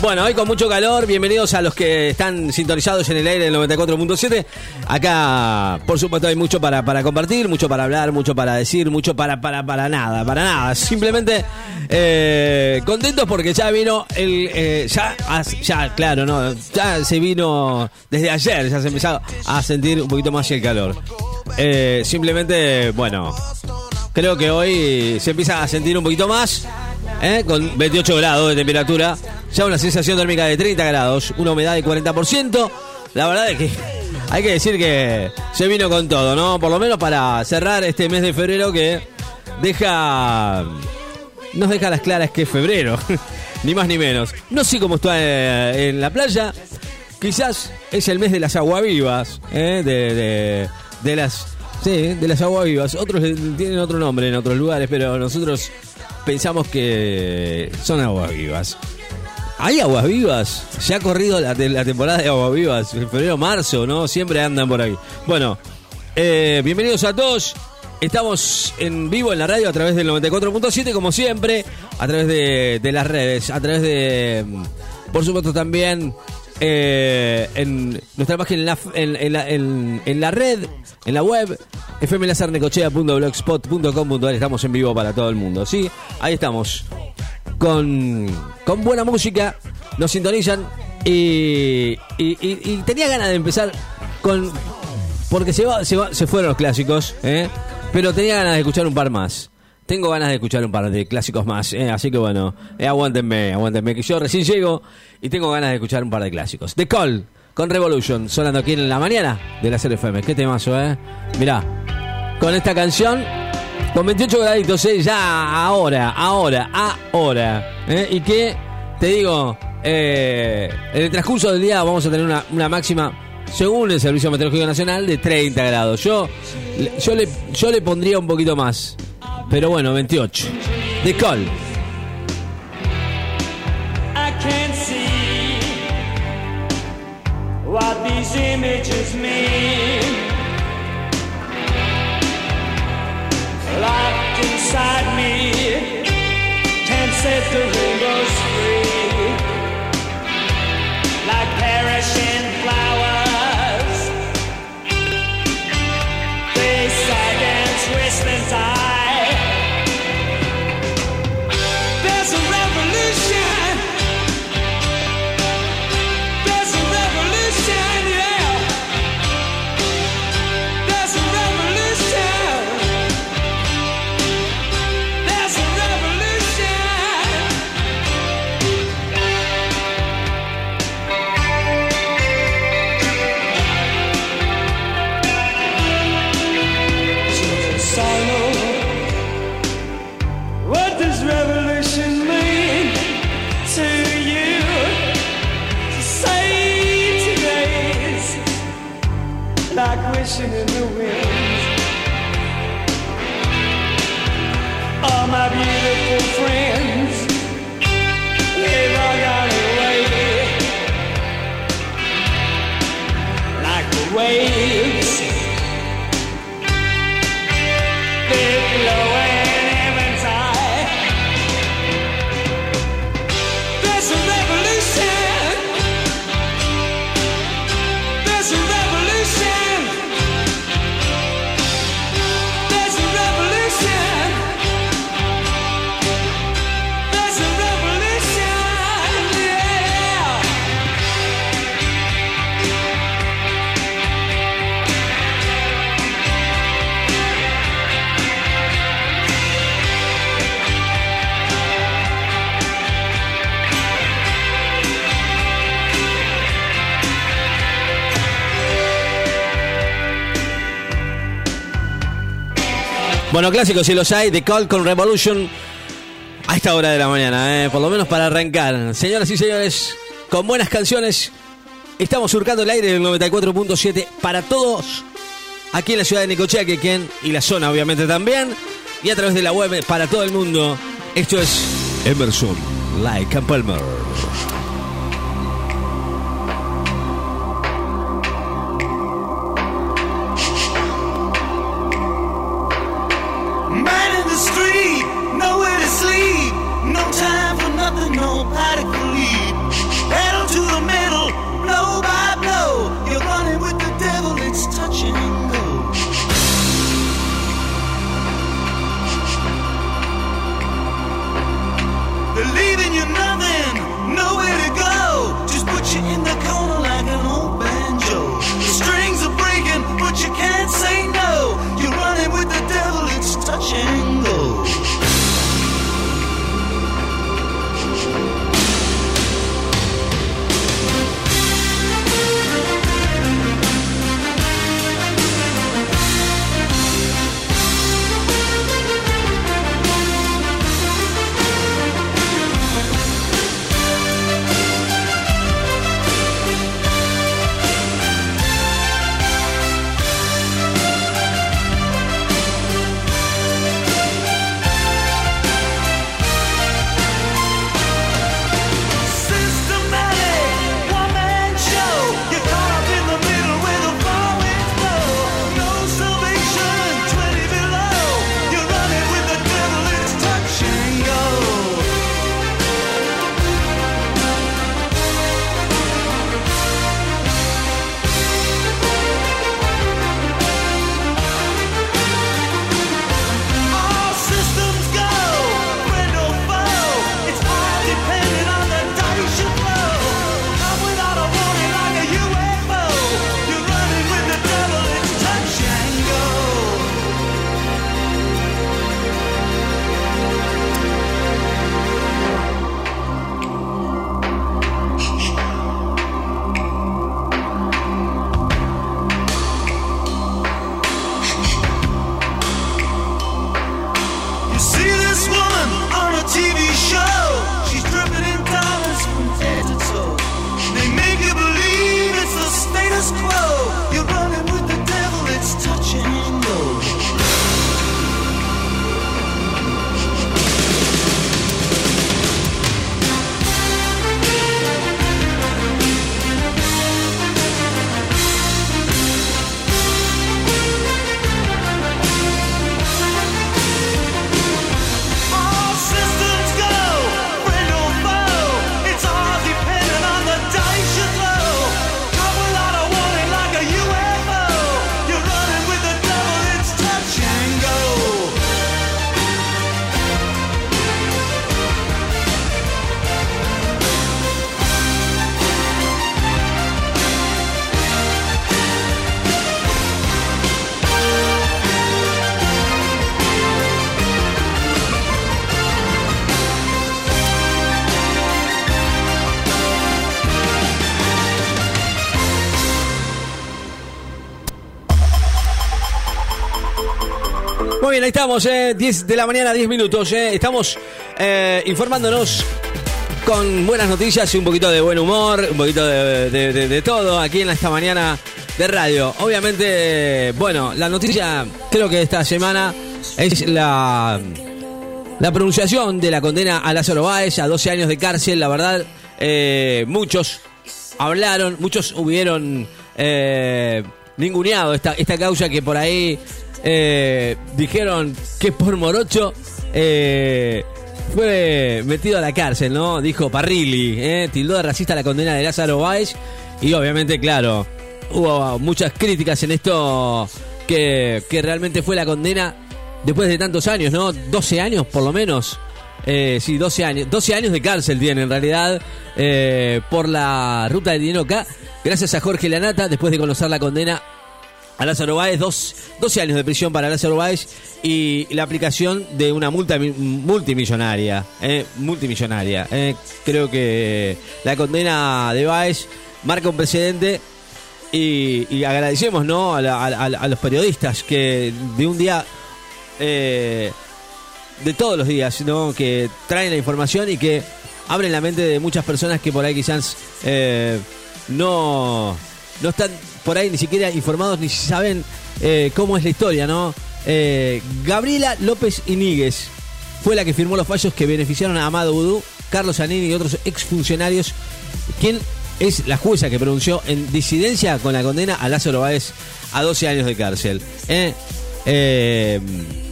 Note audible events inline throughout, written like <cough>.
Bueno, hoy con mucho calor, bienvenidos a los que están sintonizados en el aire del 94.7. Acá, por supuesto, hay mucho para, para compartir, mucho para hablar, mucho para decir, mucho para, para, para nada, para nada. Simplemente eh, contentos porque ya vino el. eh, ya, ya, claro, no, ya se vino desde ayer, ya se empezó a sentir un poquito más el calor. Eh, simplemente, bueno, creo que hoy se empieza a sentir un poquito más. ¿Eh? Con 28 grados de temperatura, ya una sensación térmica de 30 grados, una humedad de 40%. La verdad es que hay que decir que se vino con todo, ¿no? Por lo menos para cerrar este mes de febrero que deja. Nos deja las claras que es febrero, <laughs> ni más ni menos. No sé cómo está eh, en la playa. Quizás es el mes de las aguavivas, ¿eh? de, de, de las. Sí, de las aguavivas. Otros tienen otro nombre en otros lugares, pero nosotros pensamos que son aguas vivas. ¿Hay aguas vivas? Ya ha corrido la temporada de aguas vivas, en febrero, marzo, ¿no? Siempre andan por ahí. Bueno, eh, bienvenidos a todos. Estamos en vivo en la radio a través del 94.7, como siempre, a través de, de las redes, a través de, mm, por supuesto, también eh, en nuestra página en la, en, la, en- la red, en la web, fmlazarnecochea.blogspot.com.ar. Estamos en vivo para todo el mundo, ¿sí? Ahí estamos. Con, con buena música, nos sintonizan y, y- y- y tenía ganas de empezar con... Porque se, va, se, va- se fueron los clásicos, ¿eh? pero tenía ganas de escuchar un par más. Tengo ganas de escuchar un par de clásicos más, ¿eh? así que bueno, eh, aguántenme, aguántenme, que yo recién llego y tengo ganas de escuchar un par de clásicos. The Call con Revolution, sonando aquí en la mañana de la FM. Qué temazo, ¿eh? Mirá, con esta canción, con 28 graditos, ¿eh? ya ahora, ahora, ahora. ¿eh? Y que, te digo, eh, en el transcurso del día vamos a tener una, una máxima, según el Servicio Meteorológico Nacional, de 30 grados. Yo, yo, le, yo le pondría un poquito más, pero bueno, 28. The Call. I can't see what these images mean. Locked inside me, can't set the rainbows free. Like perishing flowers, and twist beautiful friend. Bueno, clásicos si los hay, The Call con Revolution a esta hora de la mañana, ¿eh? por lo menos para arrancar. Señoras y señores, con buenas canciones, estamos surcando el aire del 94.7 para todos aquí en la ciudad de Necochea, Quequén y la zona obviamente también, y a través de la web para todo el mundo. Esto es Emerson, Like Palmer. Estamos, eh, 10 de la mañana, 10 minutos. eh. Estamos eh, informándonos con buenas noticias y un poquito de buen humor, un poquito de, de- todo aquí en esta mañana de radio. Obviamente, bueno, la noticia creo que esta semana es la, la pronunciación de la condena a Lázaro Báez a 12 años de cárcel. La verdad, eh, muchos hablaron, muchos hubieron eh, ninguneado esta, esta causa que por ahí eh, dijeron que por morocho eh, fue metido a la cárcel, ¿no? Dijo Parrilli, ¿eh? tildó de racista la condena de Lázaro Báez y obviamente, claro, hubo muchas críticas en esto que, que realmente fue la condena después de tantos años, ¿no? 12 años por lo menos. Sí, 12 años. 12 años de cárcel tiene en realidad por la ruta del dinero acá. Gracias a Jorge Lanata, después de conocer la condena a Lázaro Báez, dos, 12 años de prisión para Lázaro Báez y la aplicación de una multa mi- multimillonaria. eh, multimillonaria. eh. creo que la condena de Báez marca un precedente y, agradecemos ¿no? a, los periodistas que de un día eh, de todos los días, ¿no? Que traen la información y que abren la mente de muchas personas que por ahí quizás no, no están por ahí ni siquiera informados ni saben eh, cómo es la historia, ¿no? Eh, Gabriela López Iníguez fue la que firmó los fallos que beneficiaron a Amado Vudú, Carlos Anini y otros exfuncionarios, quien es la jueza que pronunció en disidencia con la condena a Lázaro Báez a 12 años de cárcel. ¿eh?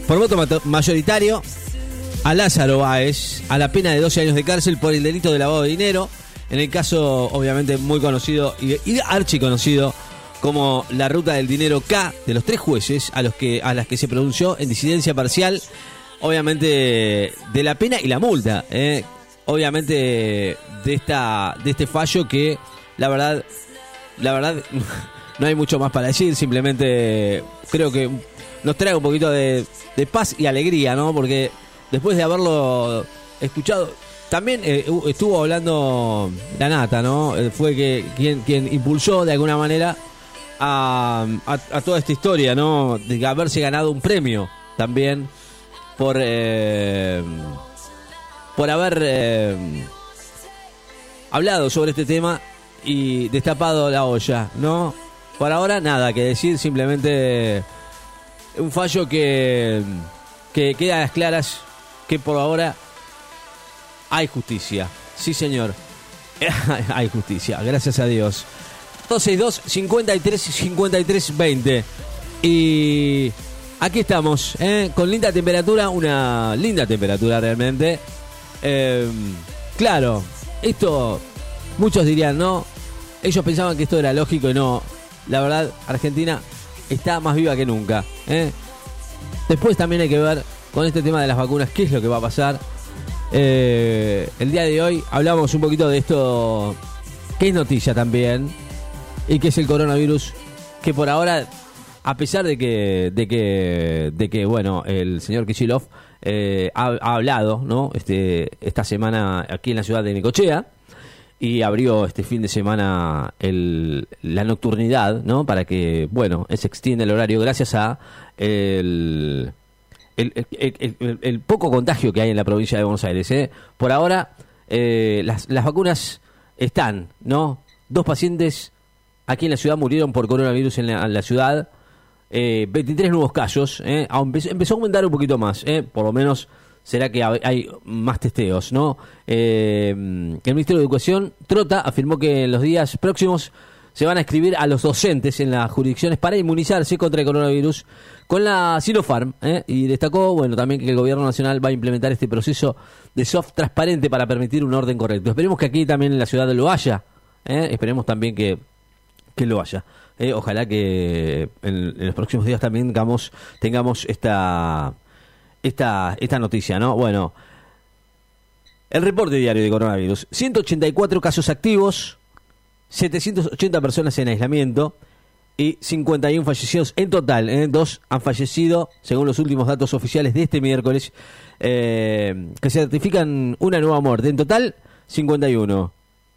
Por voto mayoritario, a Lázaro Báez a la pena de 12 años de cárcel por el delito de lavado de dinero. En el caso, obviamente, muy conocido y, y archiconocido como la ruta del dinero K de los tres jueces a los que a las que se pronunció en disidencia parcial, obviamente de la pena y la multa, ¿eh? obviamente de esta de este fallo que la verdad la verdad <laughs> no hay mucho más para decir, simplemente creo que nos trae un poquito de, de paz y alegría, ¿no? Porque después de haberlo escuchado, también eh, estuvo hablando la nata, ¿no? Eh, Fue que quien, quien impulsó de alguna manera a, a- toda esta historia, ¿no? De haberse ganado un premio también por eh, por haber hablado sobre este tema y destapado la olla, ¿no? Por ahora nada que decir, simplemente un fallo que, que queda a las claras que por ahora hay justicia. Sí, señor. <laughs> hay justicia, gracias a Dios. 262 53 53 20. Y aquí estamos, ¿eh? con linda temperatura, una linda temperatura realmente. Eh, claro, esto muchos dirían, no, ellos pensaban que esto era lógico y no. La verdad, Argentina está más viva que nunca. ¿eh? Después también hay que ver con este tema de las vacunas qué es lo que va a pasar. Eh, el día de hoy hablamos un poquito de esto que es noticia también y que es el coronavirus que por ahora a pesar de que de que de que bueno el señor Kishilov eh, ha, ha hablado no este esta semana aquí en la ciudad de Necochea y abrió este fin de semana la nocturnidad, ¿no? Para que, bueno, se extienda el horario gracias a el, el, poco contagio que hay en la provincia de Buenos Aires. ¿eh? Por ahora, eh, las, vacunas están, ¿no? Dos pacientes aquí en la ciudad murieron por coronavirus en la, ciudad. Eh, 23 nuevos casos. ¿eh? Empezó, empezó a aumentar un poquito más. ¿eh? Por lo menos será que hay- más testeos. ¿no? El Ministerio de Educación, Trota, afirmó que en los días próximos se van a escribir a los docentes en las jurisdicciones para inmunizarse contra el coronavirus con la Sinopharm. ¿eh? Y destacó bueno, también que el Gobierno Nacional va a implementar este proceso de soft transparente para permitir un orden correcto. Esperemos que aquí también en la ciudad lo haya. ¿eh? Esperemos también que que lo haya. Eh, ojalá que en, en los próximos días también tengamos, tengamos esta, esta, esta noticia, ¿no? Bueno, el reporte diario de coronavirus. 184 casos activos, 780 personas en aislamiento y 51 fallecidos en total. ¿eh? Dos han fallecido, según los últimos datos oficiales de este miércoles, eh, que certifican una nueva muerte. En total, 51.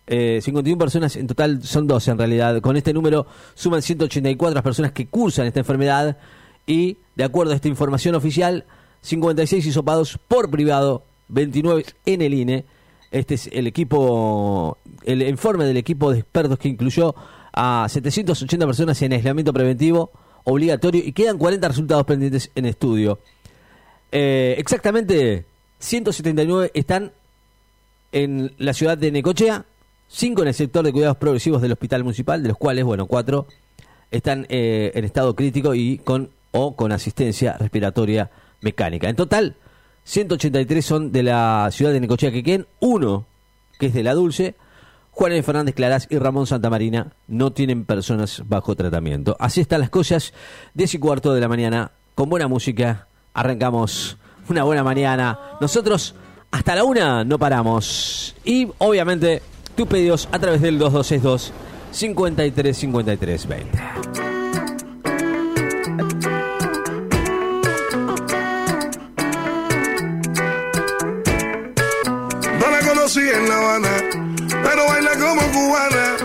Eh, 51 personas, en total son 12 en realidad. Con este número suman 184 las personas que cursan esta enfermedad y, de acuerdo a esta información oficial, 56 hisopados por privado, 29 en el INE. Este es el equipo, el informe del equipo de expertos que incluyó a 780 personas en aislamiento preventivo obligatorio y quedan 40 resultados pendientes en estudio. Eh, exactamente 179 están en la ciudad de Necochea, 5 en el sector de cuidados progresivos del hospital municipal, de los cuales, bueno, 4 están eh, en estado crítico y con o con asistencia respiratoria mecánica. En total, 183 son de la ciudad de Necochea Quequén, uno que es de la Dulce, Juan. Fernández Clarás y Ramón Santamarina no tienen personas bajo tratamiento. Así están las cosas, 10 y cuarto de la mañana, con buena música, arrancamos una buena mañana. Nosotros hasta la una no paramos. Y obviamente tus pedidos a través del 2262 53 53 20. No la conocí en La Habana, pero baila como cubana.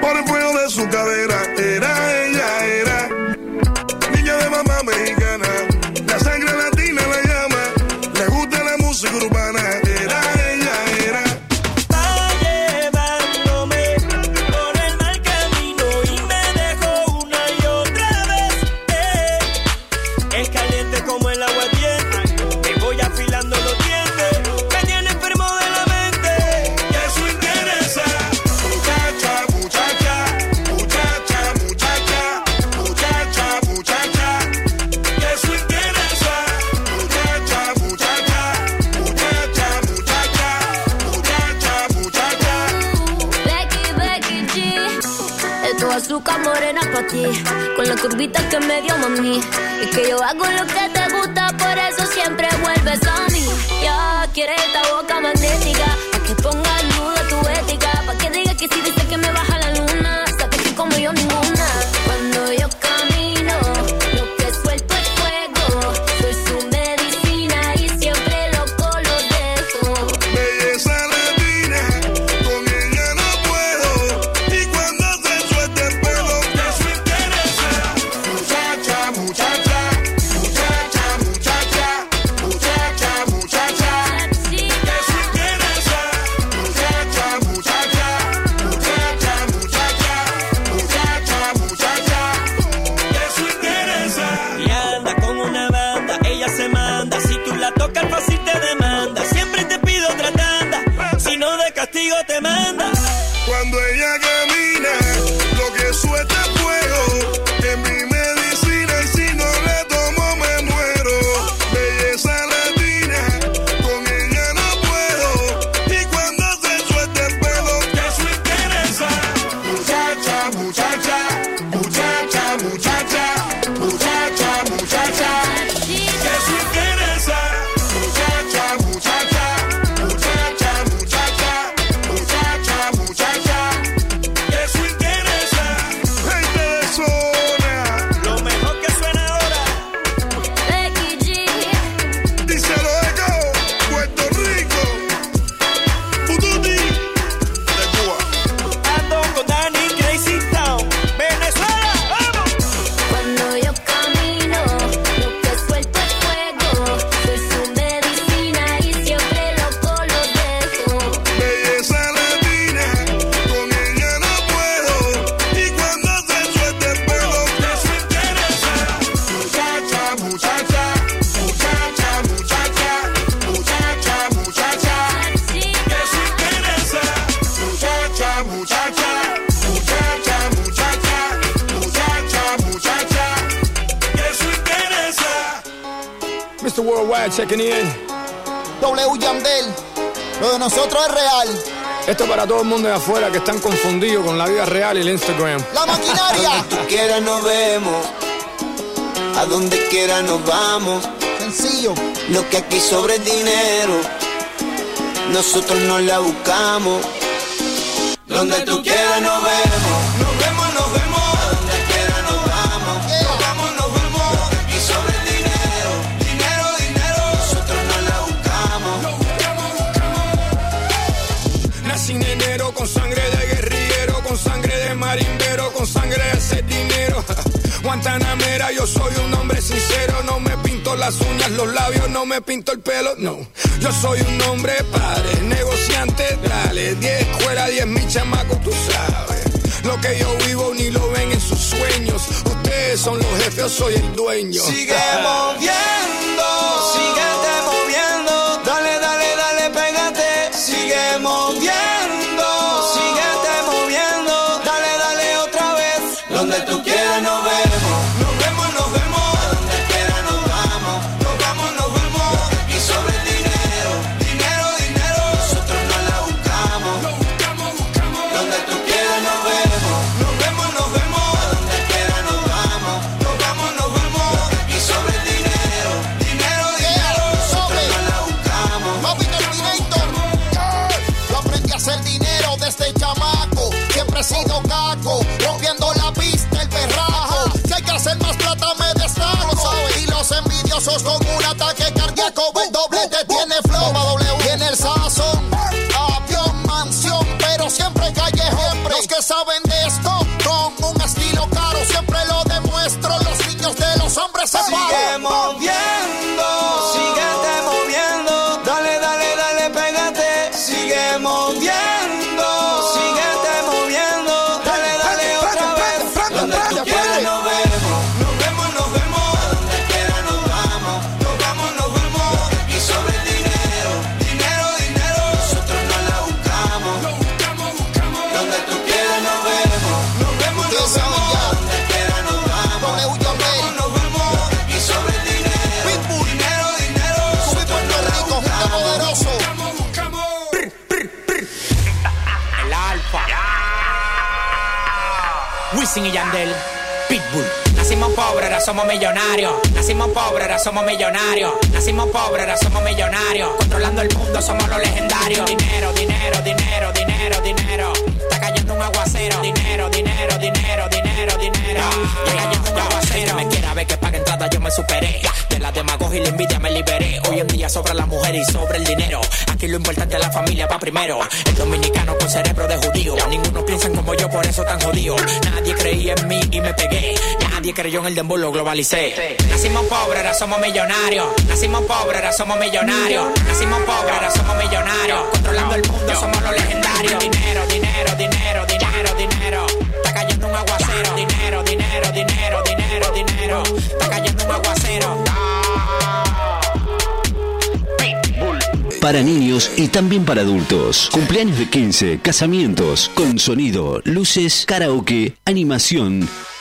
Por el fuego de su cadera, era ella, era niña de mamá mexicana. La sangre Con la curvita que me dio mami. Y que yo hago lo que te gusta, por eso siempre vuelves a mí. Ya quieres esta boca magnética. Pa' que ponga en duda tu ética. Pa' que diga que si dice que me baja checking in. W Yandel, lo de nosotros es real. Esto para todo el mundo de afuera que están confundidos con la vida real y el Instagram. La maquinaria, Donde tú quieras nos vemos, a donde quiera nos vamos. sencillo. Lo que aquí sobre es dinero, nosotros no la buscamos. Donde tú quieras nos vemos, nos vemos, Guantanamera, yo soy un hombre sincero, no me pinto las uñas, los labios, no me pinto el pelo, no. Yo soy un hombre padre, negociante, dale, 10 escuela, 10 mi chamaco, tú sabes. Lo que yo vivo ni lo ven en sus sueños. Ustedes son los jefes, yo soy el dueño. Sigue moviendo, somos millonarios. Nacimos pobres, ahora somos millonarios. Nacimos pobres, ahora somos millonarios. Controlando el mundo, somos los legendarios. Dinero, dinero, dinero, dinero, dinero. Está cayendo un aguacero. Dinero, dinero, dinero, dinero, dinero. Está cayendo un aguacero. me quiera ver que paga entrada, yo me superé. De la demagogia y la envidia me liberé. Hoy en día sobra la mujer y sobre el dinero. Aquí lo importante es la familia va primero. El dominicano con cerebro de judío. Ninguno piensa como yo, por eso tan jodido. Nadie creía en mí y me pegué. Nadie creyó en el dembow, lo globalicé. Nacimos pobres, ahora somos millonarios. Nacimos pobres, ahora somos millonarios. Nacimos pobres, ahora somos millonarios. Controlando el mundo, somos los legendarios. Dinero, dinero, dinero, dinero, dinero. Está cayendo un aguacero. Dinero, dinero, dinero, dinero, dinero. Está cayendo un aguacero. Para niños y también para adultos. Cumpleaños de 15, casamientos, con sonido, luces, karaoke, animación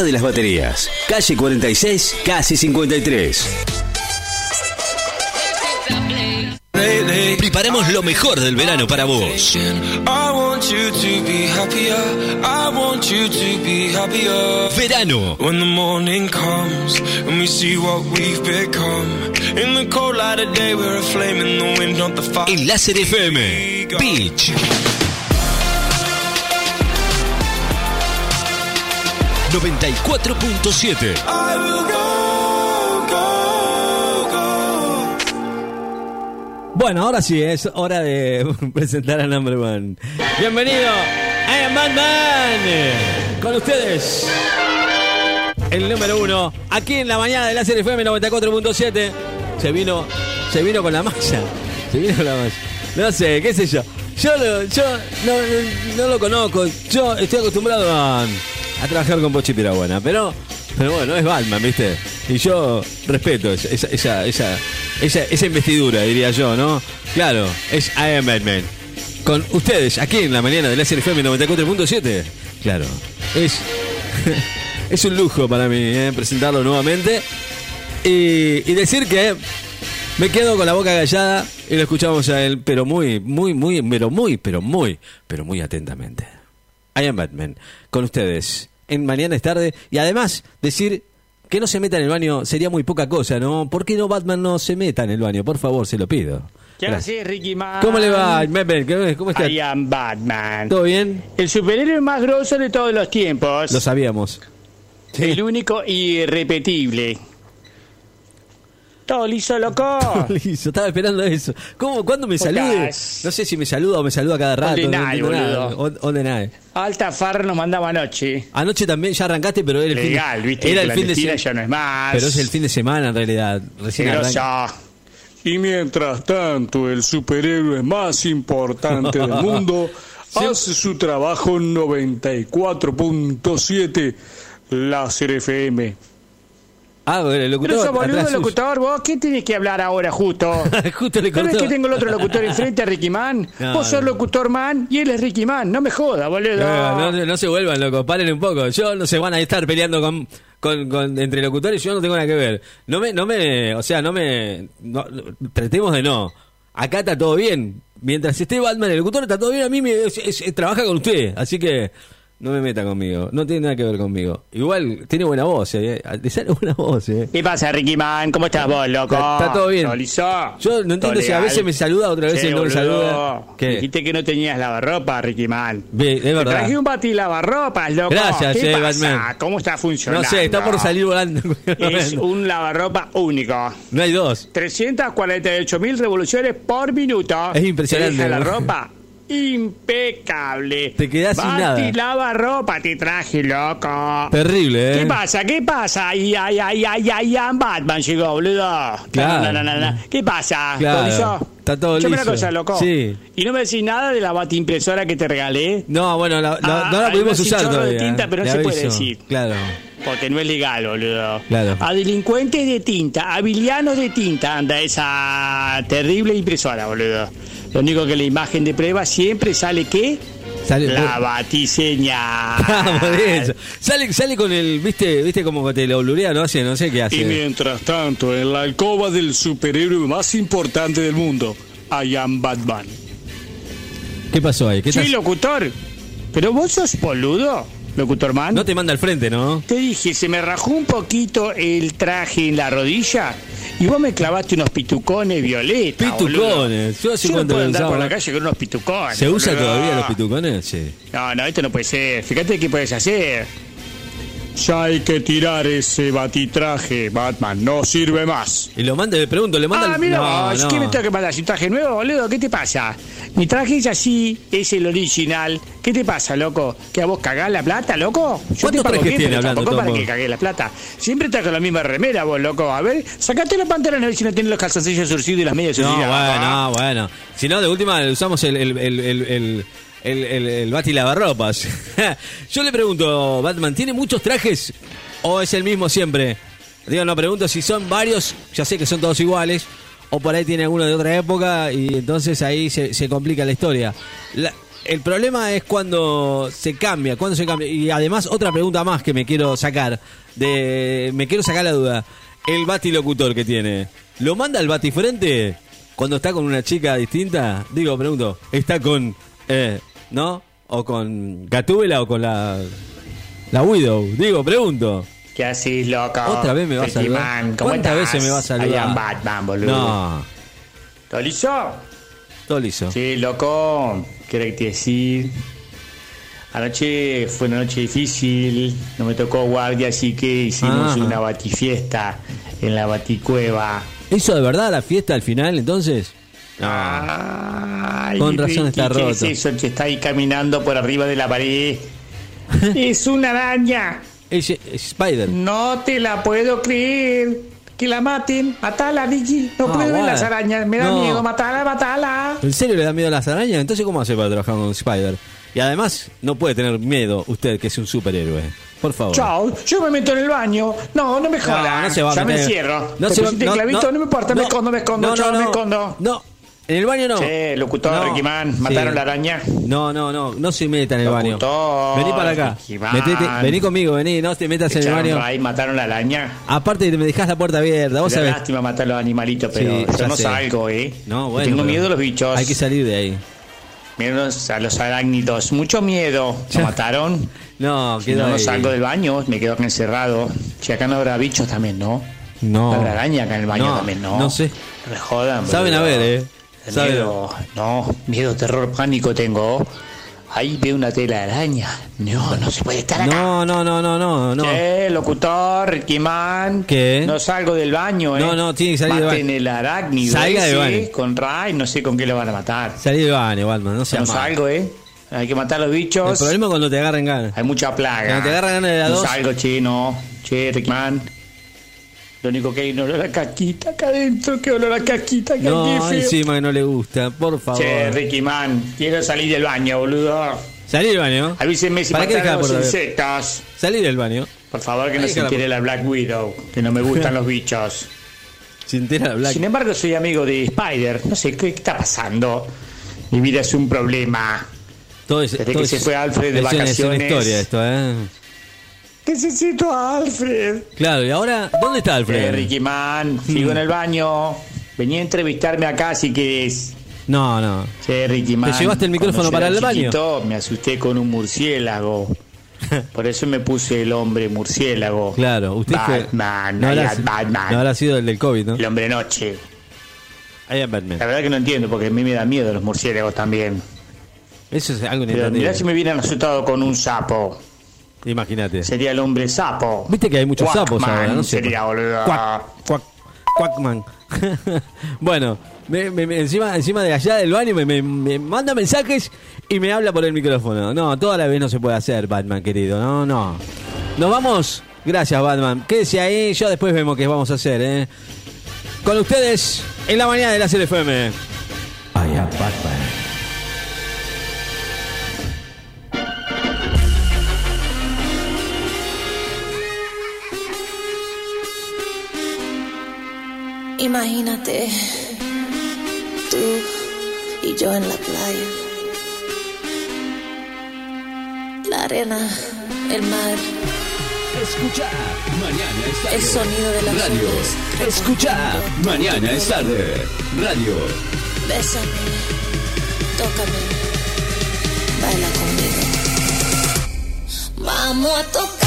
de las Baterías, calle 46, casi 53. Preparamos lo mejor del verano para vos. Verano. When the morning comes 94.7. I will go, go, go. Bueno, ahora sí, es hora de <laughs> presentar a Number One. Bienvenido, I am Batman. Con ustedes, el número uno, aquí en la mañana de la FM 94.7. Se vino, se vino con la malla. Se vino con la malla. No sé, qué sé yo. Yo, yo no lo conozco. Yo estoy acostumbrado a, a trabajar con Pochi Pirabuena, pero, pero bueno, es Batman, ¿viste? Y yo respeto esa, esa, esa, esa, esa- investidura, diría yo, ¿no? Claro, es I am Batman. Con ustedes, aquí en la mañana del SRFM 94.7. Claro, es, <laughs> es un lujo para mí ¿eh? presentarlo nuevamente. Y, y decir que me quedo con la boca callada y lo escuchamos a él, pero muy, muy, muy, pero muy, pero muy, pero muy atentamente. I am Batman, con ustedes, en Mañana es tarde, y además decir que no se meta en el baño sería muy poca cosa, ¿no? ¿Por qué no Batman no se meta en el baño? Por favor, se lo pido. ¿Qué haces, Ricky Man? ¿Cómo le va, ¿Cómo está? I am Batman. ¿Todo bien? El superhéroe más grosso de todos los tiempos. Lo sabíamos. El único irrepetible. Todo liso, loco. <laughs> Listo, estaba esperando eso. ¿Cómo? ¿Cuándo me ¿Por salude? No sé si me saluda o me saluda cada rato. no nadie, entiendo nada. boludo. On- on the night. Alta farra nos mandaba anoche. Anoche también ya arrancaste, pero era el Legal, fin de, viste, era el fin de clandestina se- ya no es más. Pero es el fin de semana en realidad. Recién arranca. Y mientras tanto, el superhéroe más importante del <laughs> mundo hace su trabajo en 94.7 Láser FM. Ah, bueno, el locutor. Pero sos boludo, atrás locutor, vos, ¿qué tenés que hablar ahora justo? <laughs> Justo le ¿Sabes cortó. que tengo el otro locutor enfrente a Ricky Man? <laughs> No, vos sos locutor man y él es Ricky Man. No me jodas, boludo. No, no, no se vuelvan locos, paren un poco. Yo no se van a estar peleando con, con, con- entre locutores, yo no tengo nada que ver. No me, no me, o sea, no me, no- tratemos de no. Acá está todo bien. Mientras esté Batman el locutor está todo bien. A mí me, es- es- trabaja con usted, así que no me meta conmigo. No tiene nada que ver conmigo. Igual tiene buena voz, eh. Le sale buena voz, eh. ¿Qué pasa, Ricky Man? ¿Cómo estás vos, loco? Está, está todo bien. ¿Todo liso? Yo no entiendo ¿Todo si a veces me saluda, veces Che, no me saluda. ¿Qué? Dijiste que no tenías lavarropa, Ricky Man. Es Te traje un bati lavarropas, loco. Gracias, ¿Qué eh, pasa? Batman. ¿Cómo está funcionando? No sé, está por salir volando. <laughs> Es un lavarropa único. No hay dos. 348 mil revoluciones por minuto. Es impresionante, Te deja la ropa <laughs> impecable. Te quedás sin nada. lavarropa te traje, loco. Terrible, ¿eh? ¿Qué pasa? ¿Qué pasa? Ay, ay, ay, ay, ay, ay, Batman llegó, boludo. Claro. No, no, no. ¿Qué pasa? Claro. Está todo Escuchame liso. una cosa, loco. Sí. ¿Y no me decís nada de la batiimpresora que te regalé? No, bueno, la- la- Ah, no la pudimos usar chorro de todavía. tinta, pero no se puede decir. Claro. Porque no es legal, boludo. Claro. A delincuentes de tinta, a villanos de tinta anda esa terrible impresora, boludo. Lo único que la imagen de prueba siempre sale que Sale- la batiseña. <laughs> Ah. Sale, sale con el, viste, viste como te lo blurea, no sé, no sé qué Y hace. mientras tanto, en la alcoba del superhéroe más importante del mundo, I am Batman. ¿Qué pasó ahí? ¿Qué Sí, estás- locutor. Pero vos sos boludo, locutor man. No te manda al frente, ¿no? Te dije, se me rajó un poquito el traje en la rodilla y vos me clavaste unos pitucones violetas. Pitucones. Yo hace Yo no cuánto puedo que andar por la calle con unos pitucones. ¿Se usa boludo. todavía los pitucones? Sí. No, no, esto no puede ser. Fíjate qué puedes hacer. Ya hay que tirar ese batitraje, Batman. No sirve más. Y lo manda, le pregunto, le manda Ah, el... mira no, no. ¿qué me tengo que mandar? ¿Un traje nuevo, boludo? ¿Qué te pasa? Mi traje es así, es el original. ¿Qué te pasa, loco? ¿Que a vos cagás la plata, loco? Yo ¿Cuántos te pago bien, tiene hablando, tampoco para que cagué la plata. Siempre traes con la misma remera, vos, loco. A ver, sacate los pantalones a ver si no tienes los calzoncillos surcidos y las medias No, surcidas. bueno, no, bueno. Si no, de última usamos el, el, el, el, el, el, bati lavarropas. <laughs> Yo le pregunto, Batman, ¿tiene muchos trajes o es el mismo siempre? Digo, no pregunto si son varios, ya sé que son todos iguales, o por ahí tiene alguno de otra época y entonces ahí se, se complica la historia. El problema es cuando se cambia, cuando se cambia. Y además, otra pregunta más que me quiero sacar, de me quiero sacar la duda. El batilocutor que tiene, ¿lo manda al batifrente cuando está con una chica distinta? Digo, pregunto, ¿está con, eh, no? ¿O con Gatúbela o con la, la Widow? Digo, pregunto. ¿Qué haces, loco? ¿Otra vez me va a saludar? ¿cómo ¿Cuántas estás? veces me va a saludar? Am Batman, boludo. No, ¿Todo liso. Sí, loco, quiero que decir. Anoche fue una noche difícil, no me tocó guardia, así que hicimos Ah. una batifiesta en la baticueva. ¿Hizo de verdad la fiesta al final entonces? Ay, Con razón está ¿qué roto. es eso que está ahí caminando por arriba de la pared? <laughs> es una araña. Es, es Spider. No te la puedo creer. que la maten. Matala, Ricky. No Ah, puedo ver las arañas. Me da No. miedo. Matala, matala. ¿En serio le da miedo a las arañas? Entonces, ¿cómo hace para trabajar con Spider? Y además, no puede tener miedo usted, que es un superhéroe. Por favor. Chao, yo me meto en el baño. No, no me jodas. no se va a ya me encierro. No Te se va- no, clavito, no, no, me importa. me escondo, me escondo. Chao, me no. escondo. No, en el baño no. Che, locutor, No. Ricky Man, ¿mataron Sí. la araña? No, no, no, no se meta en el baño. Locutor, Vení para acá. Metete- vení conmigo, vení, no te metas en el baño. ahí, mataron la araña. Aparte me dejás la puerta abierta, vos sabés. lástima matar a los animalitos, pero Sí, yo no sé. salgo, ¿eh? No, bueno. Tengo miedo a los bichos. Hay que salir de ahí. Miedo a los arácnidos. Mucho miedo. ¿Me mataron? <laughs> No, Si quedó no, no salgo del baño, me quedo encerrado. Si acá no habrá bichos también, ¿no? No. No habrá araña acá en el baño No, también, ¿no? no sé. Me jodan, Saben a ver, eh. Miedo, no, miedo, terror, pánico tengo. Ahí veo una tela de araña. No, no se puede estar acá. No, no, no, no, no, no. Che, locutor, Ricky Man. ¿Qué? No salgo del baño, ¿eh? No, no, tiene que salir del Maten baño. el arácnido. Salga del baño. Con Ray, no sé con qué lo van a matar. Salí del baño, Batman, no sea no salgo, ¿eh? Hay que matar a los bichos. El problema es cuando te agarren ganas. Hay mucha plaga. Cuando te agarran ganas de las no dos. salgo, che, no. Che, Ricky Man. Lo único que hay es un olor a caquita acá adentro. Qué olor a caquita, qué No, encima que no le gusta, por favor. Che, Ricky Man, quiero salir del baño, boludo. Salí del baño. Avísenme si ¿Para qué los por insectos. Salí del baño. Por favor, que no se entere la Black Widow, que no me gustan los bichos. <laughs> Se entera la Black. Sin embargo, soy amigo de Spider. No sé qué está pasando. Mi vida es un problema. Todo es, Desde todo que es- se fue Alfred de es una- Es una vacaciones. historia esto, ¿eh? Necesito a Alfred. Claro, y ahora, ¿dónde está Alfred? Eh, Ricky Man, sigo en el baño. Venía a entrevistarme acá si querés. No, no. Che, Ricky Man. llevaste el micrófono para el baño? chiquito, Me asusté con un murciélago. <laughs> Por eso me puse el hombre murciélago. Claro, usted fue- Batman, no, I habrá, Batman. no habrá sido el del COVID, ¿no? El hombre noche. I am Batman. La verdad que no entiendo porque a mí me da miedo los murciélagos también. Eso es algo Pero mirá si inentendible. me hubieran asustado con un sapo. Imagínate. Sería el hombre sapo. Viste que hay muchos sapos Quackman ahora, no. Sería, boludo. Cuacman. <laughs> bueno, me- me- me- encima, encima de allá del baño me, me- me manda mensajes y me habla por el micrófono. No, toda la vez no se puede hacer, Batman, querido. No, no. Nos vamos. Gracias, Batman. Quédese ahí, ya después vemos qué vamos a hacer, ¿eh? Con ustedes, en la mañana de la CLFM. I am Batman. Imagínate tú y yo en la playa. La arena, el mar, Escucha, mañana es tarde. el sonido de las Radio. Escucha, mañana es tarde. Radio. Bésame, tócame, baila conmigo. Vamos a tocar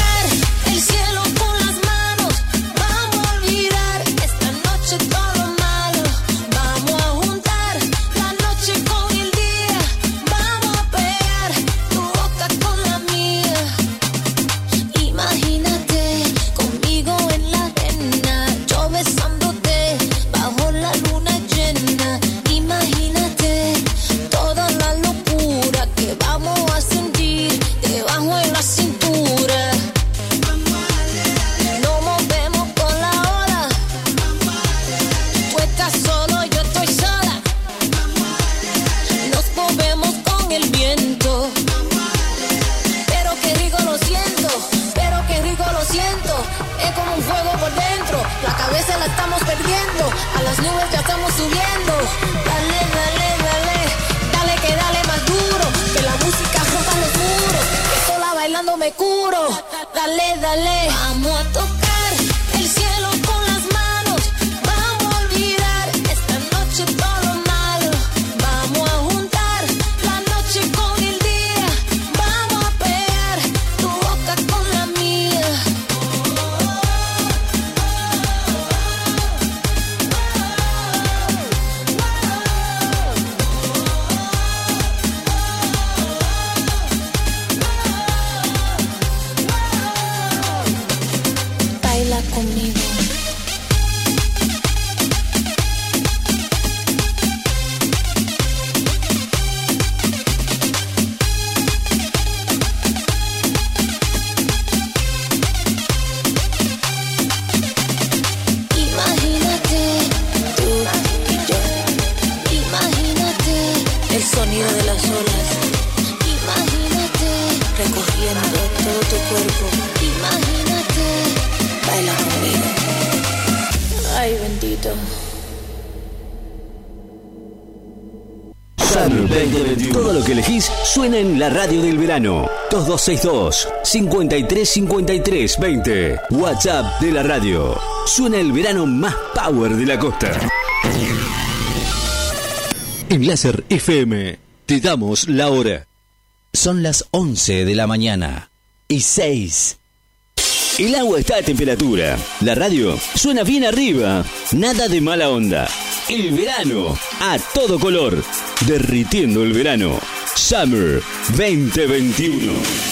la radio del verano. 2262 5353 20. WhatsApp de la radio. Suena el verano más power de la costa. En Láser FM te damos la hora. Son las 11 de la mañana y 6. El agua está a temperatura. La radio suena bien arriba. Nada de mala onda. El verano a todo color. Derritiendo el verano. Summer 2021.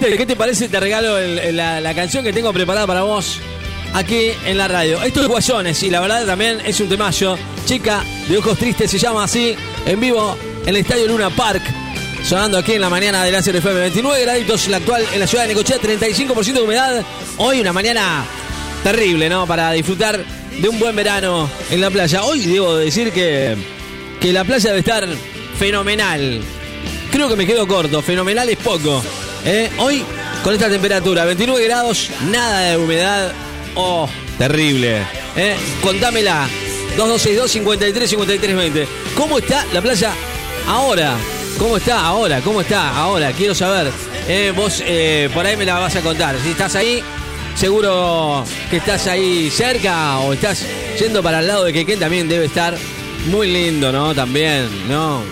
¿Qué te parece? Te regalo la canción que tengo preparada para vos aquí en la radio. Esto es Guayones y la verdad también es un temazo. Chica de ojos tristes se llama así, en vivo en el Estadio Luna Park. Sonando aquí en la mañana de Láser FM 29 graditos, la actual en la ciudad de Necochea, 35% de humedad. Hoy una mañana terrible, ¿no? Para disfrutar de un buen verano en la playa. Hoy debo decir que, que la playa debe estar fenomenal. Creo que me quedo corto, fenomenal es poco. ¿Eh? Hoy, con esta temperatura, 29 grados, nada de humedad. Oh, terrible. ¿eh? Contámela 2262 53 53 20. ¿Cómo está la playa ahora? ¿Cómo está ahora? ¿Cómo está ahora? Quiero saber. Eh, vos eh, por ahí me la vas a contar. Si estás ahí, seguro que estás ahí cerca o estás yendo para el lado de Quequén, también debe estar muy lindo, ¿no? También, ¿no?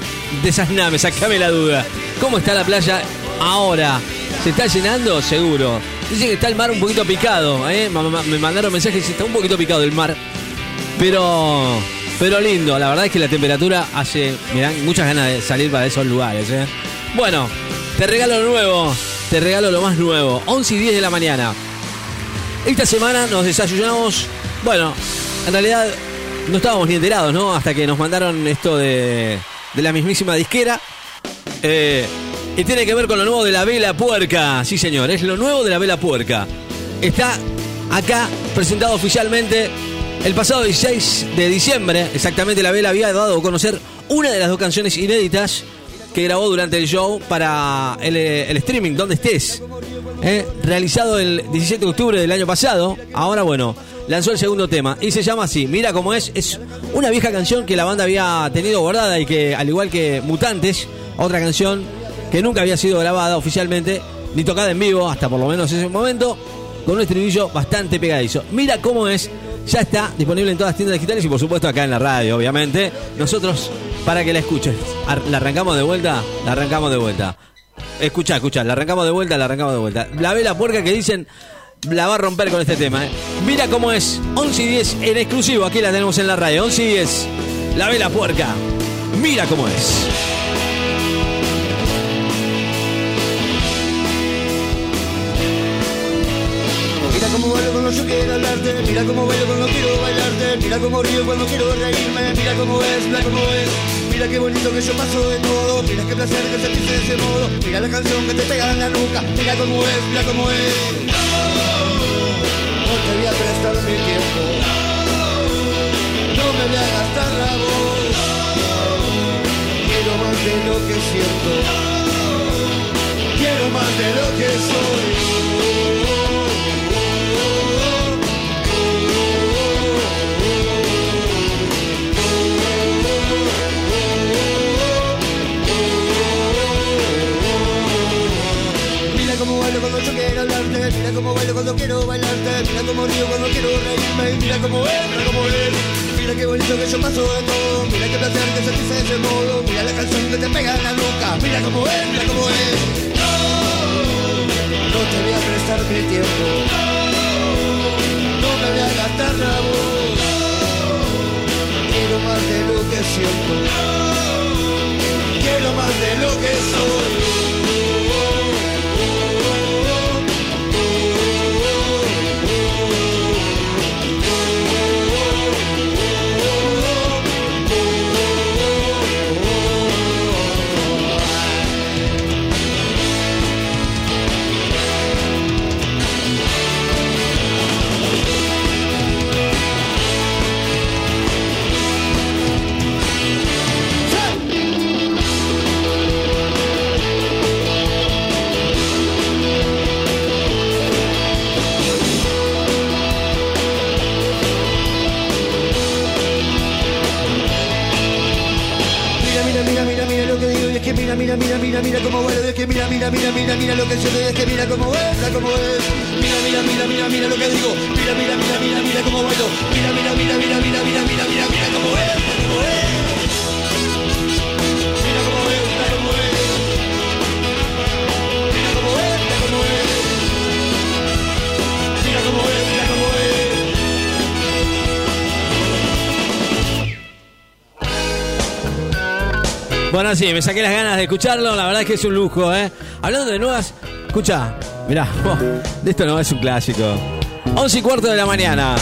Desasname, sacame la duda. ¿Cómo está la playa ahora? ¿Se está llenando? Seguro. Dicen que está el mar un poquito picado, ¿eh? Me mandaron mensajes está un poquito picado el mar. Pero, pero lindo. La verdad es que la temperatura hace, mirá, muchas ganas de salir para esos lugares, ¿eh? Bueno, te regalo lo nuevo. Te regalo lo más nuevo. 11 y 10 de la mañana. Esta semana nos desayunamos. Bueno, en realidad no estábamos ni enterados, ¿no? Hasta que nos mandaron esto de, de la mismísima disquera. Eh, y tiene que ver con lo nuevo de la vela puerca. Sí, señor, es lo nuevo de la vela puerca. Está acá presentado oficialmente el pasado 16 de diciembre. Exactamente, la vela había dado a conocer una de las dos canciones inéditas que grabó durante el show para el, eh, streaming, donde estés. Eh, realizado el 17 de octubre del año pasado. Ahora, bueno, lanzó el segundo tema y se llama así. Mira cómo es. Es una vieja canción que la banda había tenido guardada y que, al igual que Mutantes, otra canción que nunca había sido grabada oficialmente ni tocada en vivo hasta por lo menos ese momento, con un estribillo bastante pegadizo. Mira cómo es. Ya está disponible en todas las tiendas digitales y por supuesto acá en la radio, obviamente. Nosotros, para que la escuches, Ar- ¿la arrancamos de vuelta? La arrancamos de vuelta. Escucha, escucha, la arrancamos de vuelta, la arrancamos de vuelta. La vela puerca que dicen la va a romper con este tema. ¿eh? Mira cómo es. 11 y 10 en exclusivo, aquí la tenemos en la radio. 11 y 10. La vela puerca. Mira cómo es. Cómo bailo cuando yo quiero mira cómo bailo cuando quiero bailarte, mira cómo río cuando quiero reírme, mira cómo es, mira cómo es, mira qué bonito que yo paso de todo, mira qué placer que sentís de ese modo, mira la canción que te pega en la nuca, mira cómo es, mira cómo es. No te voy a prestar mi tiempo, no me voy a gastar la voz, quiero más de lo que siento, quiero más de lo que soy. Cuando quiero hablarte, mira cómo bailo cuando quiero bailarte, mira cómo río cuando quiero reírme, mira cómo es, mira cómo es. Mira qué bonito que yo paso de todo, mira qué placer que sentís de ese modo, mira la canción que te pega en la nuca, mira cómo es, mira cómo es. No te voy a prestar mi tiempo, no me voy a gastar la voz, quiero más de lo que siento, quiero más de lo que soy. Mira, mira, mira, cómo y es que mira, mira, mira, mira, mira lo que siento y es que mira cómo mira cómo es. Mira, mira, mira, mira, mira lo que digo. Mira, mira, mira, mira, mira cómo bailo. Mira, mira, mira, mira, mira, mira, mira, mira Bueno, sí, me saqué las ganas de escucharlo. La verdad es que es un lujo, ¿eh? Hablando de nuevas. Escucha, mirá, oh, <laughs> de esto no es un clásico. 11 y cuarto de la mañana.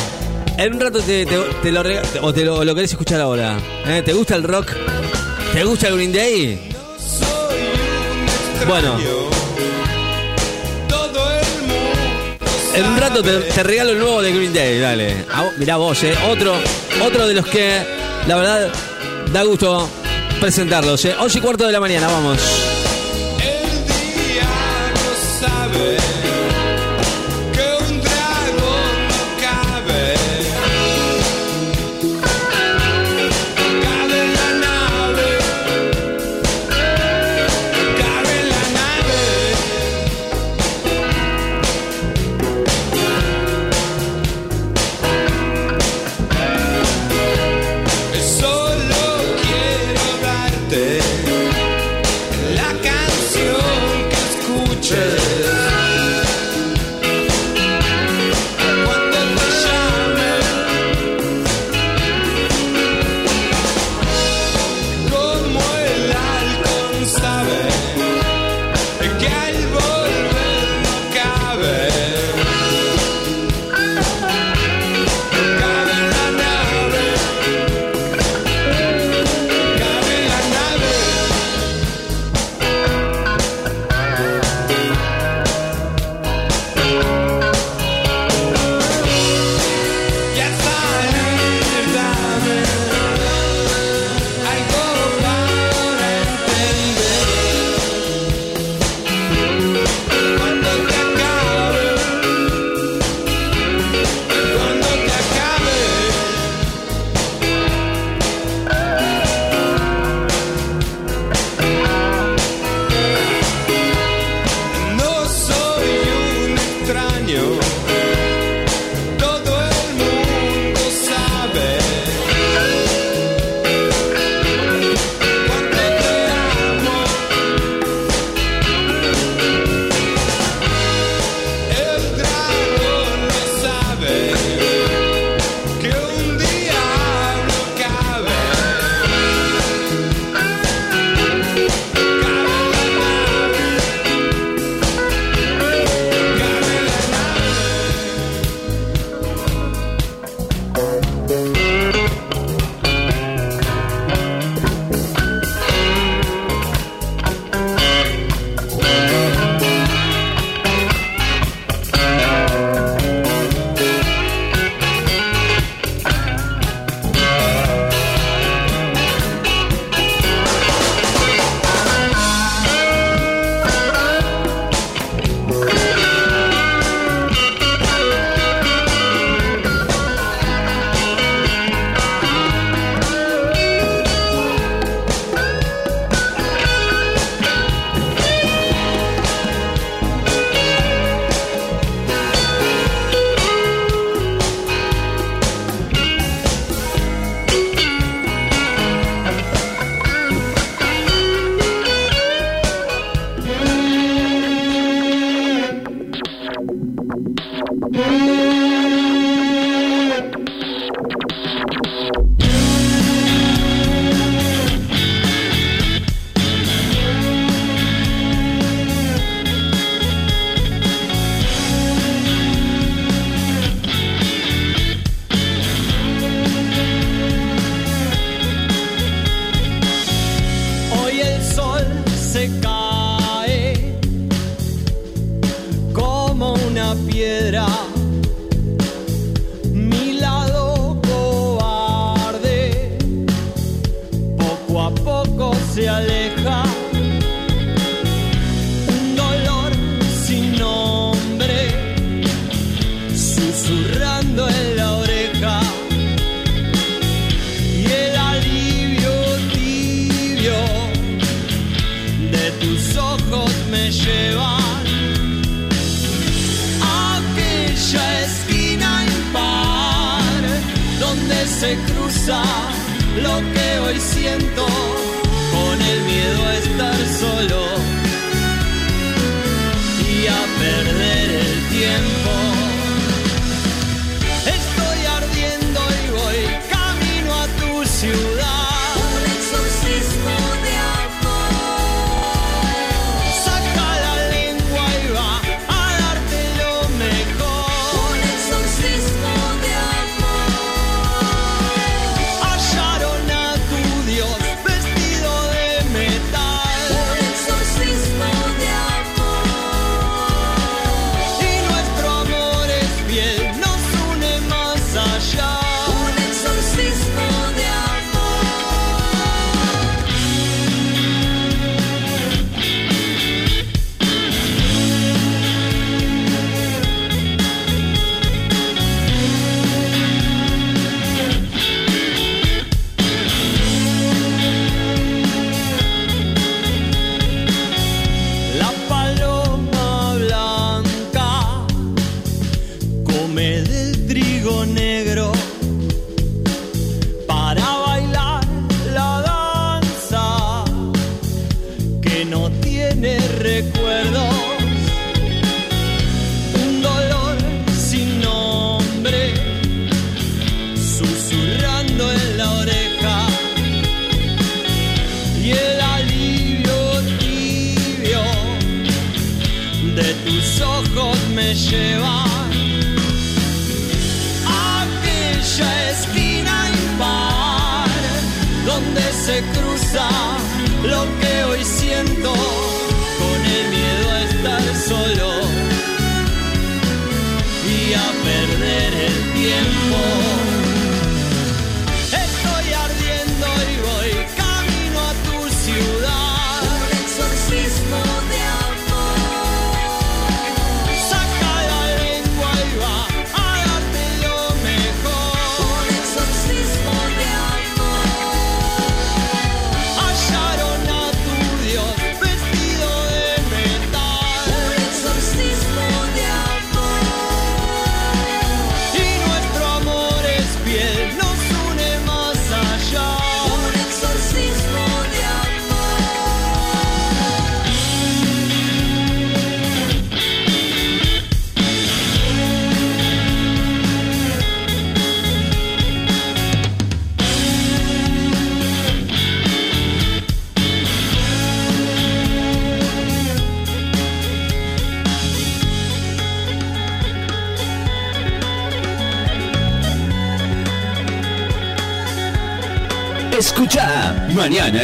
En un rato te, te- te lo o te lo, lo querés escuchar ahora. ¿eh? ¿Te gusta el rock? ¿Te gusta el Green Day? Bueno, en un rato te, te regalo el nuevo de Green Day, dale. Mirá vos, ¿eh? Otro, otro de los que, la verdad, da gusto presentarlos, ¿eh? 11 y cuarto de la mañana, vamos.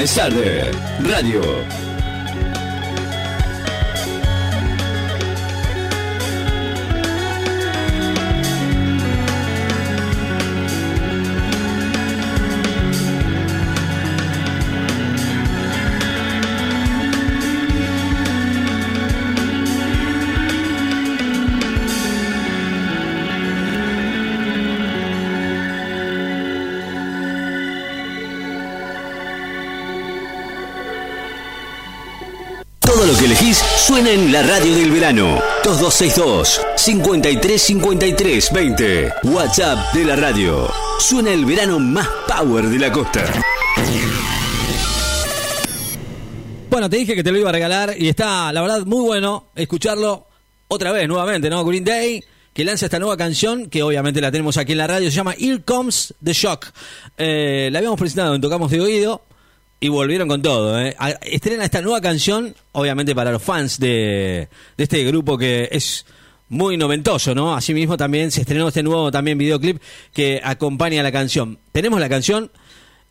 Es tarde. Radio. En la radio del verano. 2262 5353 20. WhatsApp de la radio. Suena el verano más power de la costa. Bueno, te dije que te lo iba a regalar y está, la verdad, muy bueno escucharlo otra vez, nuevamente, ¿no? Green Day, que lanza esta nueva canción, que obviamente la tenemos aquí en la radio, se llama Here Comes the Shock. Eh, la habíamos presentado en Tocamos de Oído y volvieron con todo. ¿eh? A- Estrena esta nueva canción, obviamente para los fans de, de este grupo que es muy noventoso, ¿no? Asimismo también se estrenó este nuevo también videoclip que acompaña la canción. Tenemos la canción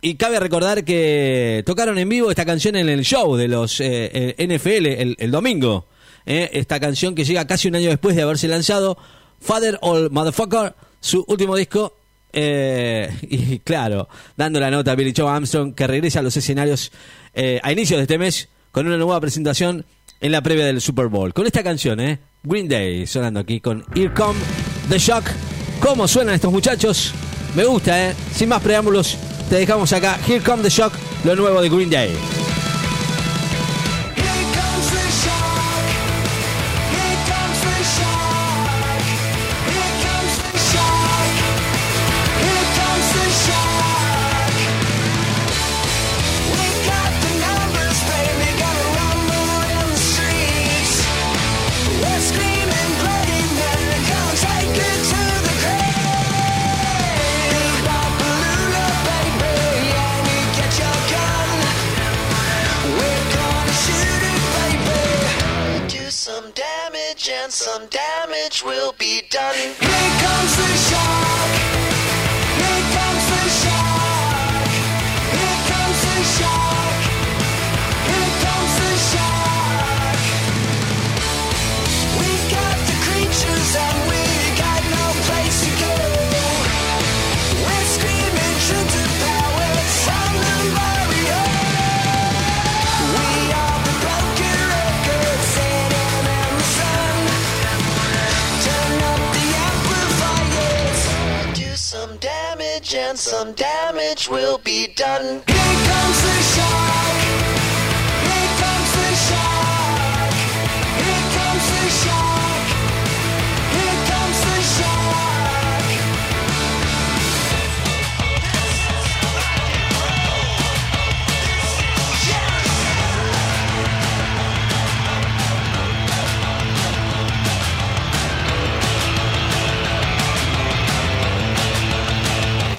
y cabe recordar que tocaron en vivo esta canción en el show de los eh, eh, NFL el, el domingo. ¿eh? Esta canción que llega casi un año después de haberse lanzado, Father All Motherfucker, su último disco, eh, <laughs> y claro, dando la nota a Billy Joe Armstrong que regresa a los escenarios eh, a inicios de este mes con una nueva presentación en la previa del Super Bowl. Con esta canción, ¿eh? Green Day, sonando aquí con Here Come The Shock. ¿Cómo suenan estos muchachos? Me gusta, ¿eh? Sin más preámbulos, te dejamos acá. Here Come The Shock, lo nuevo de Green Day. Damage and some damage will be done. Here comes the shark. Some damage will be done.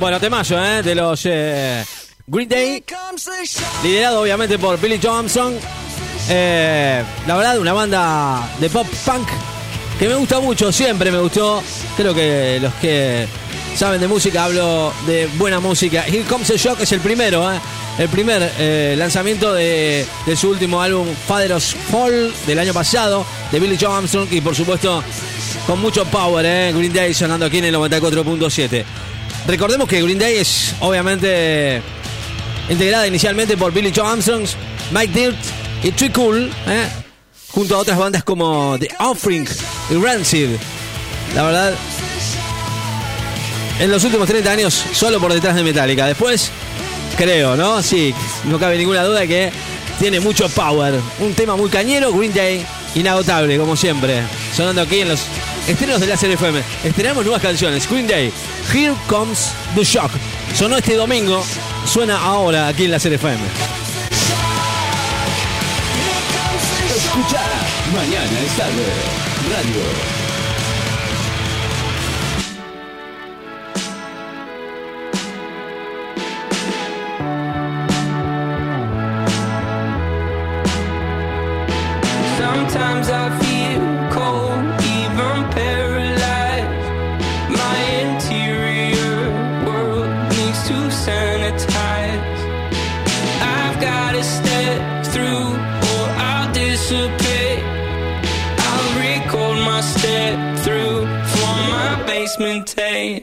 Bueno, temazo, ¿eh? De los eh, Green Day. Liderado obviamente por Billy Armstrong. Eh, la verdad, una banda de pop punk que me gusta mucho, siempre me gustó. Creo que los que saben de música hablo de buena música. Here Comes the Shock es el primero, ¿eh? el primer lanzamiento de, de su último álbum Father's Fall del año pasado, de Billy Joe Armstrong y por supuesto con mucho power. Green Day sonando aquí en el 94.7. Recordemos que Green Day es obviamente integrada inicialmente por Billy Joe Armstrong, Mike Dirt y Tree Cool, ¿eh? junto a otras bandas como The Offering y Rancid. La verdad, en los últimos 30 años solo por detrás de Metallica. Después, creo, ¿no? Sí, no cabe ninguna duda que tiene mucho power. Un tema muy cañero, Green Day, inagotable, como siempre. Sonando aquí en los estrenos de la FM. Estrenamos nuevas canciones. Green Day, Here Comes the Shock. Sonó este domingo, suena ahora aquí en la FM. Escucha, mañana es tarde. Radio.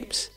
games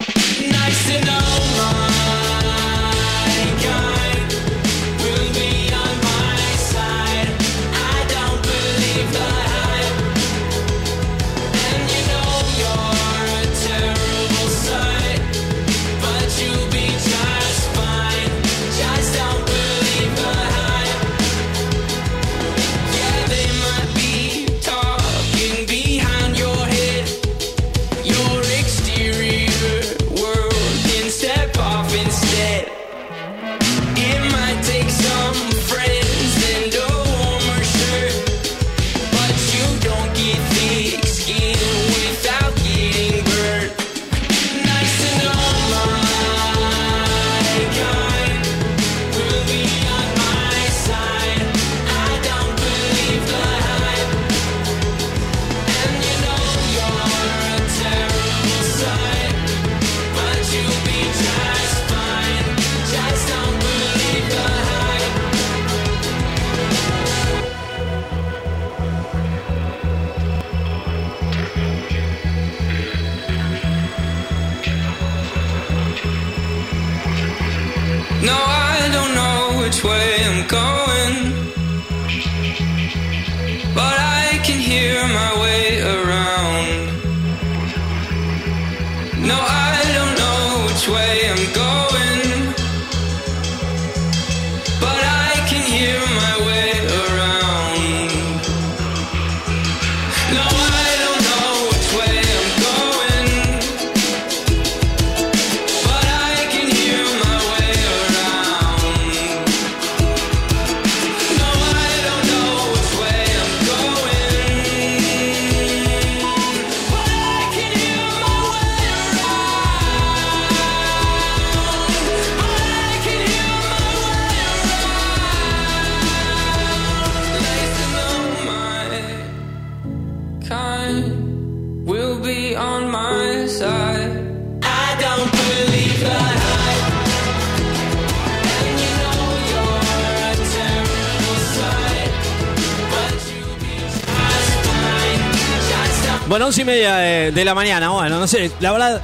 media de, la mañana, bueno, no sé, la verdad,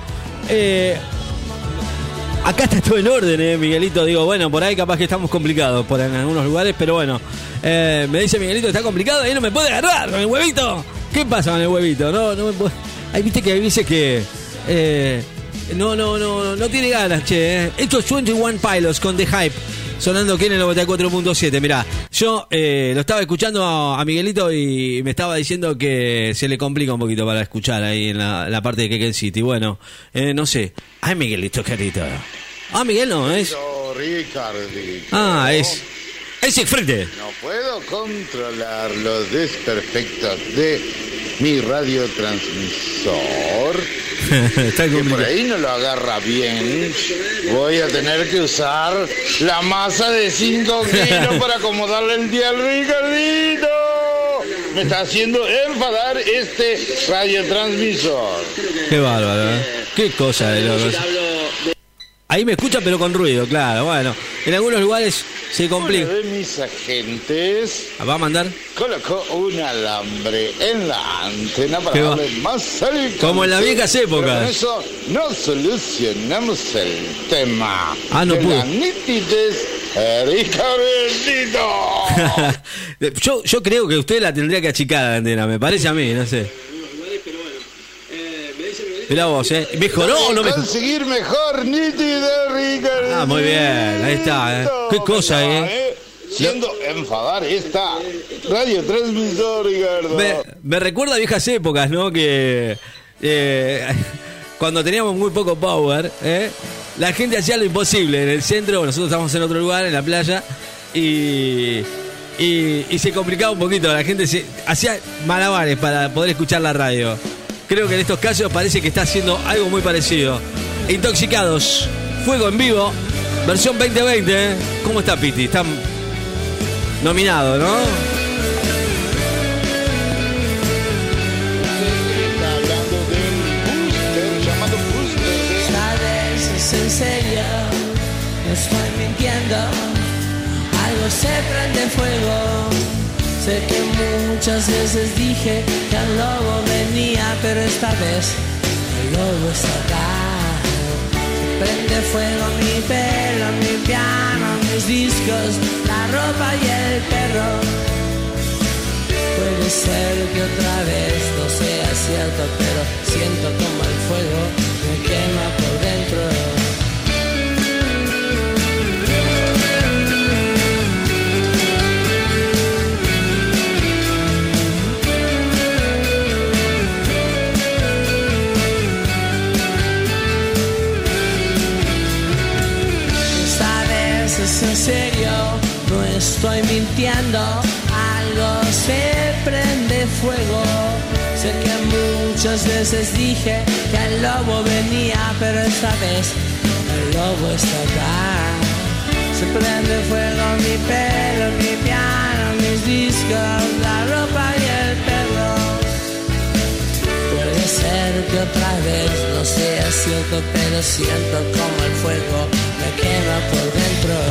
eh, acá está todo en orden, eh, Miguelito, digo, bueno, por ahí capaz que estamos complicados por en algunos lugares, pero bueno, eh, me dice Miguelito, está complicado, ahí no me puede agarrar con el huevito. ¿Qué pasa con el huevito? No, no me puede... Ahí viste que hay veces que... eh, no, no, no, no tiene ganas, che. Esto es 21 Pilots con The Hype. Sonando aquí en el 94.7. Mirá, yo eh, lo estaba escuchando a, Miguelito y me estaba diciendo que se le complica un poquito para escuchar ahí en la, la parte de Keken City. Bueno, eh, no sé. Ay, Miguelito, querido. Ah, Miguel no, es. Ah, es. Es Siegfried. No puedo controlar los desperfectos de mi radiotransmisor. <laughs> Está que por ahí no lo agarra bien. Voy a tener que usar la masa de 5 <laughs> kilos para acomodarle el día al Ricardito. Me está haciendo enfadar este radiotransmisor. Qué bárbaro, ¿eh? Qué cosa de locos. Ahí me escucha, pero con ruido, claro. Bueno, en algunos lugares se complica. Uno de mis agentes ¿Va a mandar? colocó un alambre en la antena para darle más alcance. Como en las viejas Pero épocas. con eso no solucionamos el tema. Ah, no de pudo. La nitidez <laughs> yo, yo creo que usted la tendría que achicar la antena, me parece a mí, no sé. Mirá vos, ¿eh? ¿Mejoró o no mejoró? Conseguir mejor nitidez, Ricardo. Ah, muy bien, ahí está, ¿eh? Qué cosa, ¿eh? Siendo enfadar esta radiotransmisor, Ricardo. Me, me recuerda a viejas épocas, ¿no? Que eh, <laughs> cuando teníamos muy poco power, ¿eh? la gente hacía lo imposible en el centro, nosotros estábamos en otro lugar, en la playa, y, y, y se complicaba un poquito, la gente se, hacía malabares para poder escuchar la radio. Creo que en estos casos parece que está haciendo algo muy parecido. Intoxicados, fuego en vivo, versión 2020. ¿eh? ¿Cómo está Piti? Está nominado, ¿no? No estoy mintiendo. Algo se prende fuego. Sé que muchas veces dije que el lobo venía, pero esta vez el lobo está acá. Prende fuego mi pelo, mi piano, mis discos, la ropa y el perro. Puede ser que otra vez no sea cierto, pero siento como el fuego estoy mintiendo. Algo se prende fuego. Sé que muchas veces dije que el lobo venía, pero esta vez el lobo está acá. Se prende fuego mi pelo, mi piano, mis discos, la ropa y el pelo. Puede ser que otra vez no sea cierto, pero siento como el fuego me quema por dentro.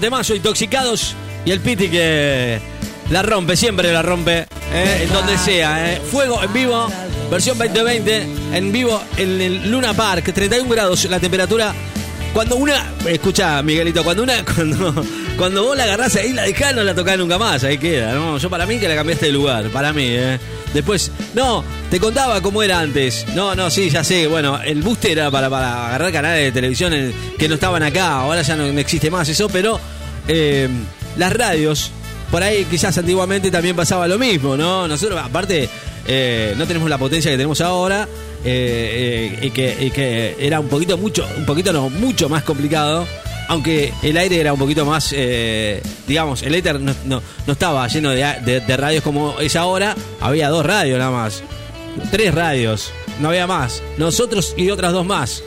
Infiernos. Bueno, temazo, intoxicados. Y el Piti que la rompe, siempre la rompe. eh, en donde sea. eh. Fuego en vivo, versión 2020. En vivo en el Luna Park, 31 grados la temperatura. Cuando una. Escucha, Miguelito, cuando una. <laughs> Cuando, cuando vos la agarrás ahí, la dejás, no la tocás nunca más. Ahí queda, ¿no? Yo para mí que la cambiaste de lugar. Para mí, ¿eh? Después. No, te contaba cómo era antes. No, no, sí, ya sé. Bueno, el booster era para, para agarrar canales de televisión que no estaban acá. Ahora ya no existe más eso, pero. Eh, las radios, por ahí quizás antiguamente también pasaba lo mismo, ¿no? Nosotros, aparte, eh, no tenemos la potencia que tenemos ahora. eh, y, que, era un poquito mucho, un poquito no, mucho más complicado. Aunque el aire era un poquito más, digamos, el éter no, no- no estaba lleno de radios como es ahora. Había dos radios nada más. Tres radios. No había más. Nosotros y otras dos más.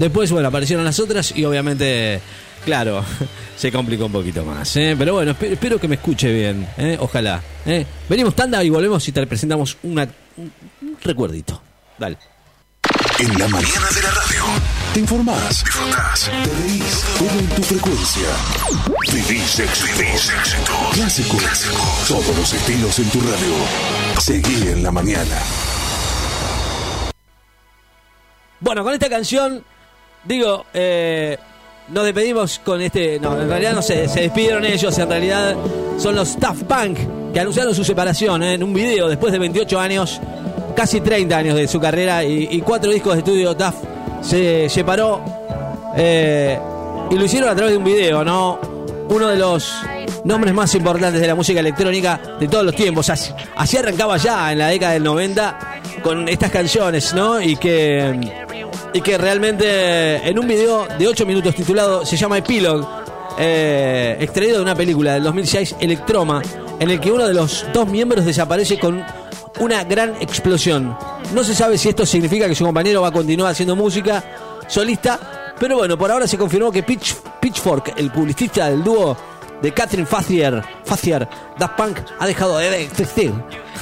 Después, bueno, aparecieron las otras y obviamente, claro, <laughs> se complicó un poquito más. ¿eh? Pero bueno, espero, que me escuche bien. ¿eh? Ojalá. ¿eh? Venimos tanda y volvemos y te presentamos una, un, recuerdito. Dale. En la mañana de la radio. Te informás, disfrutás, te reís, todo en tu frecuencia. Vivís éxitos. Clásico. Todos los estilos en tu radio. Seguí en la mañana. Bueno, con esta canción, digo, eh, nos despedimos con este. No, en realidad no se, se despidieron ellos, en realidad son los Daft Punk que anunciaron su separación ¿eh? en un video después de 28 años, casi 30 años de su carrera y, cuatro discos de estudio. Daft se separó eh, y lo hicieron a través de un video, ¿no? Uno de los nombres más importantes de la música electrónica de todos los tiempos. Así, así arrancaba ya en la década del 90 con estas canciones, ¿no? Y que y que realmente en un video de 8 minutos titulado se llama Epilogue, eh, extraído de una película del 2006, Electroma, en el que uno de los dos miembros desaparece con una gran explosión. No se sabe si esto significa que su compañero va a continuar haciendo música solista, pero bueno, por ahora se confirmó que Pitch, Pitchfork, el publicista del dúo de Catherine Facier, Facier, Daft Punk, ha dejado de existir.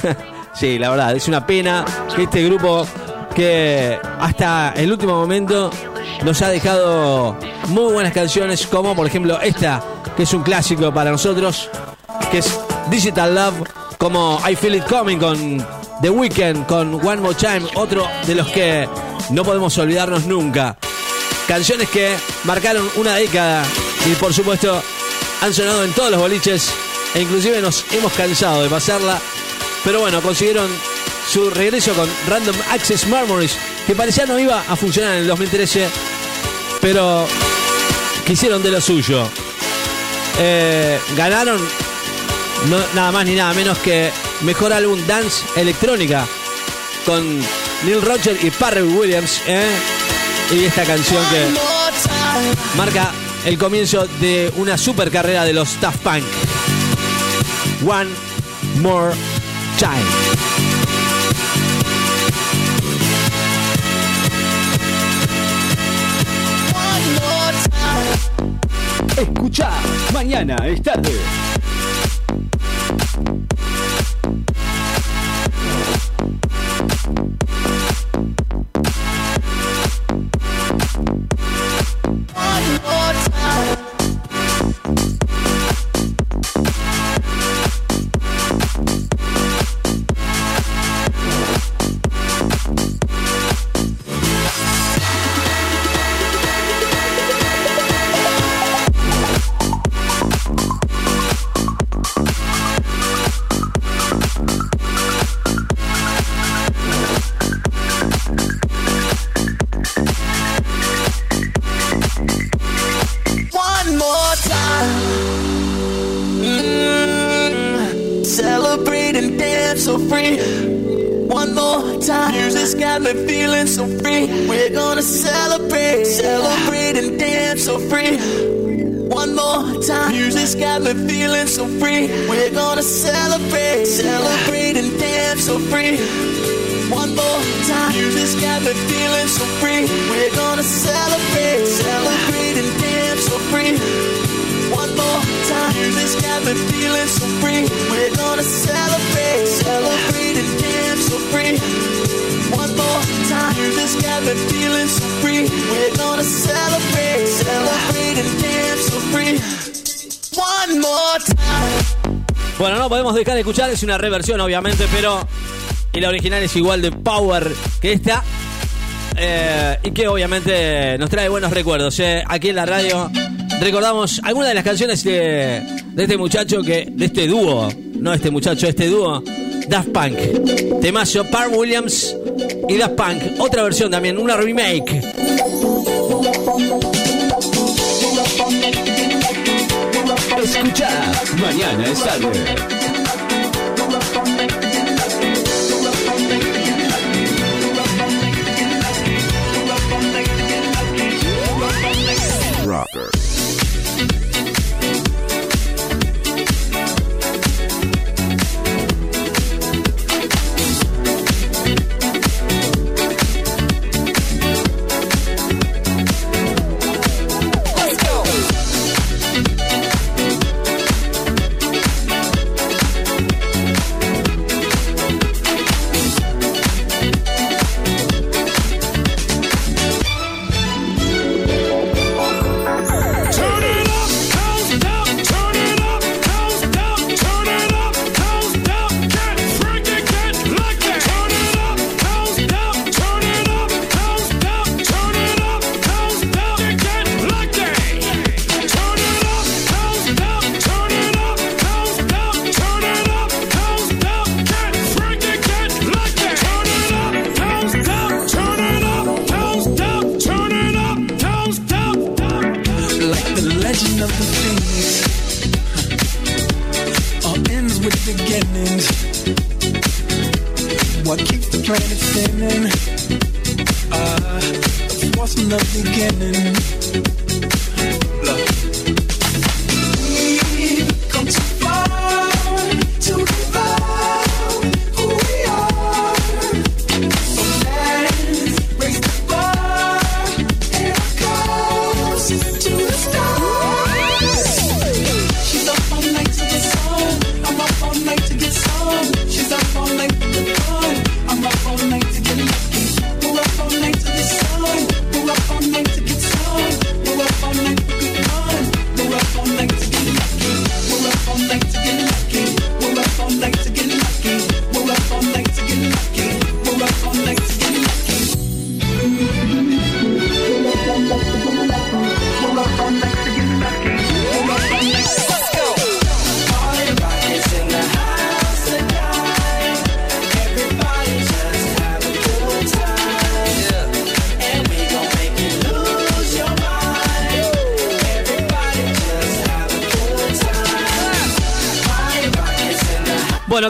<laughs> sí, la verdad, es una pena que este grupo que hasta el último momento nos ha dejado muy buenas canciones, como por ejemplo esta, que es un clásico para nosotros, que es Digital Love, como I Feel It Coming con The Weeknd, con One More Time, otro de los que no podemos olvidarnos nunca. Canciones que marcaron una década y por supuesto han sonado en todos los boliches e inclusive nos hemos cansado de pasarla. Pero bueno, consiguieron su regreso con Random Access Memories, que parecía no iba a funcionar en el 2013, pero quisieron de lo suyo. Eh, ganaron nada más ni nada menos que mejor álbum dance electrónica con Neil Roger y Pharrell Williams. ¿eh? Y esta canción que marca el comienzo de una super carrera de los Daft Punk. One More Time. Escucha, mañana es tarde. Una reversión obviamente, pero y la original es igual de power que esta. eh, y que obviamente nos trae buenos recuerdos. eh. Aquí en la radio recordamos algunas de las canciones de, este muchacho, que de este dúo, no este muchacho, este dúo, Daft Punk. Temazo, Par Williams y Daft Punk. Otra versión también, una remake. Escucha, mañana es tarde.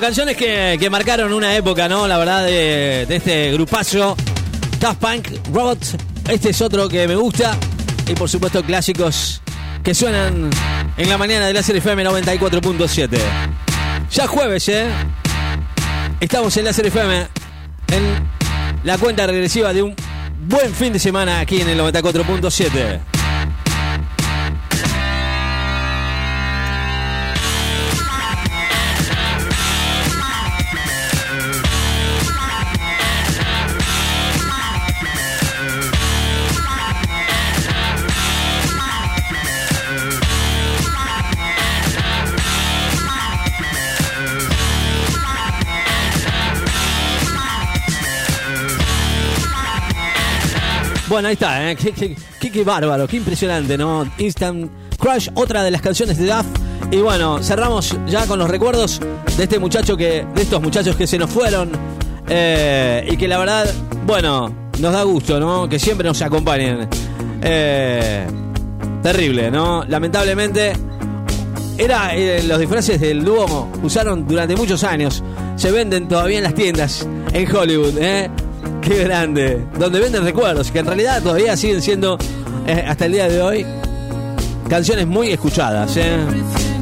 Canciones que, que marcaron una época, ¿no? La verdad, de, este grupazo. Daft Punk, Robots. Este es otro que me gusta. Y por supuesto, clásicos que suenan en la mañana de la FM 94.7. Ya jueves, ¿eh? Estamos en la FM. En la cuenta regresiva de un buen fin de semana aquí en el 94.7. Bueno, ahí está, ¿eh? qué, bárbaro, qué impresionante, ¿no? Instant Crush, otra de las canciones de Duff. Y bueno, cerramos ya con los recuerdos de este muchacho que. de estos muchachos que se nos fueron. Eh, y que la verdad, bueno, nos da gusto, ¿no? Que siempre nos acompañen. Eh, terrible, ¿no? Lamentablemente. Era eh, los disfraces del Duomo usaron durante muchos años. Se venden todavía en las tiendas en Hollywood, ¿eh? Qué grande. Donde venden recuerdos, que en realidad todavía siguen siendo, eh, hasta el día de hoy, canciones muy escuchadas. Eh.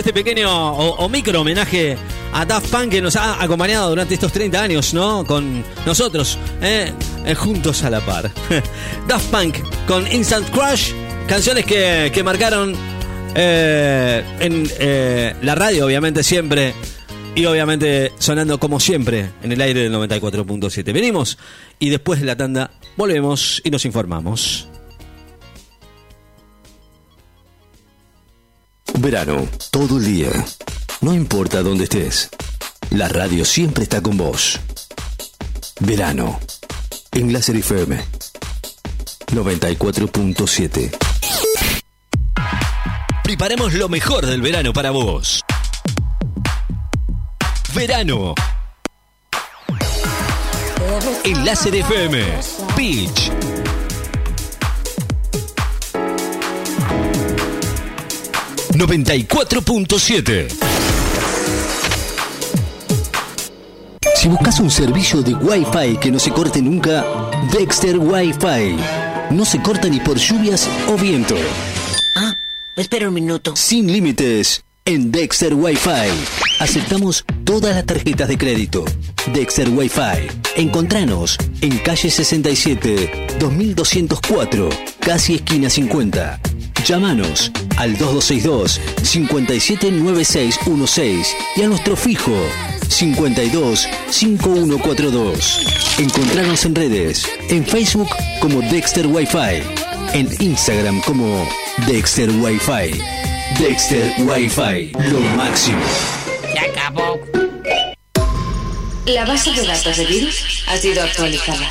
este pequeño o, micro homenaje a Daft Punk que nos ha acompañado durante estos 30 años, ¿no? Con nosotros, ¿eh? Eh, juntos a la par. <laughs> Daft Punk con Instant Crush, canciones que, que marcaron eh, en la radio, obviamente, siempre. Y obviamente sonando como siempre en el aire del 94.7. Venimos y después de la tanda volvemos y nos informamos. Verano, todo el día. No importa dónde estés. La radio siempre está con vos. Verano. En Láser FM. 94.7. Preparemos lo mejor del verano para vos. Verano. En Láser FM. Beach. ...94.7... Si buscas un servicio de Wi-Fi que no se corte nunca, Dexter Wi-Fi. No se corta ni por lluvias o viento. Ah, espera un minuto. Sin límites en Dexter Wi-Fi. Aceptamos todas las tarjetas de crédito. Dexter Wi-Fi. Encontranos en calle 67, 2204, casi esquina 50. Llámanos al 2262 579616 y a nuestro fijo 52 5142. Encontrarnos en redes, en Facebook como Dexter Wi-Fi, en Instagram como Dexter Wi-Fi. Dexter Wi-Fi, lo máximo. Se acabó. La base de datos de virus ha sido actualizada.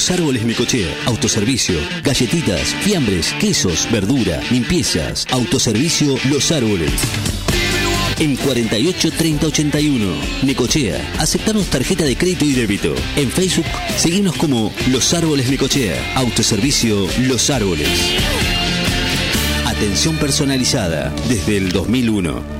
Los árboles Necochea, autoservicio, galletitas, fiambres, quesos, verdura, limpiezas, autoservicio Los Árboles. En 48 30 81, Necochea, aceptamos tarjeta de crédito y débito. En Facebook, seguimos como Los Árboles Necochea, autoservicio Los Árboles. Atención personalizada desde el 2001.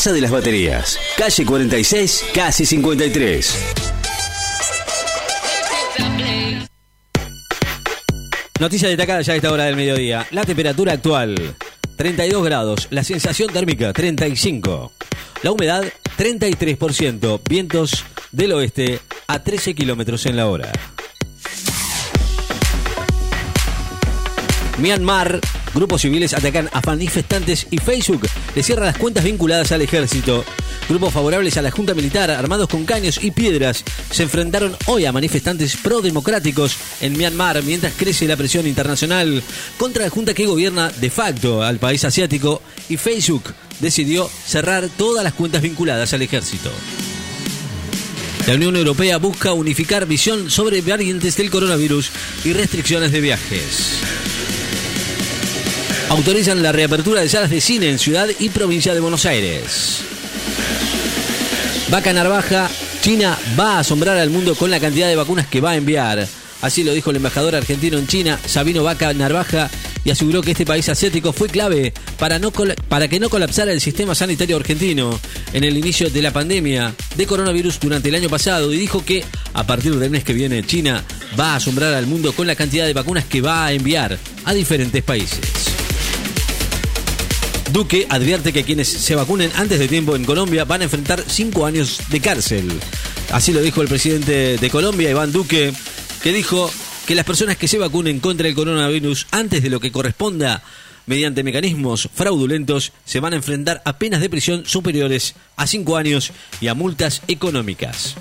de las Baterías, calle 46, casi 53. Noticia destacada ya a esta hora del mediodía. La temperatura actual, 32 grados. La sensación térmica, 35. La humedad, 33%. Vientos del oeste a 13 kilómetros en la hora. Myanmar, grupos civiles atacan a manifestantes y Facebook le cierra las cuentas vinculadas al ejército. Grupos favorables a la Junta Militar, armados con caños y piedras, se enfrentaron hoy a manifestantes pro-democráticos en Myanmar mientras crece la presión internacional contra la Junta que gobierna de facto al país asiático y Facebook decidió cerrar todas las cuentas vinculadas al ejército. La Unión Europea busca unificar visión sobre variantes del coronavirus y restricciones de viajes. Autorizan la reapertura de salas de cine en Ciudad y Provincia de Buenos Aires. Vaca Narvaja, China va a asombrar al mundo con la cantidad de vacunas que va a enviar. Así lo dijo el embajador argentino en China, Sabino Vaca Narvaja, y aseguró que este país asiático fue clave para, no para que no colapsara el sistema sanitario argentino en el inicio de la pandemia de coronavirus durante el año pasado y dijo que a partir del mes que viene China va a asombrar al mundo con la cantidad de vacunas que va a enviar a diferentes países. Duque advierte que quienes se vacunen antes de tiempo en Colombia van a enfrentar cinco años de cárcel. Así lo dijo el presidente de Colombia, Iván Duque, que dijo que las personas que se vacunen contra el coronavirus antes de lo que corresponda mediante mecanismos fraudulentos se van a enfrentar a penas de prisión superiores a 5 años y a multas económicas.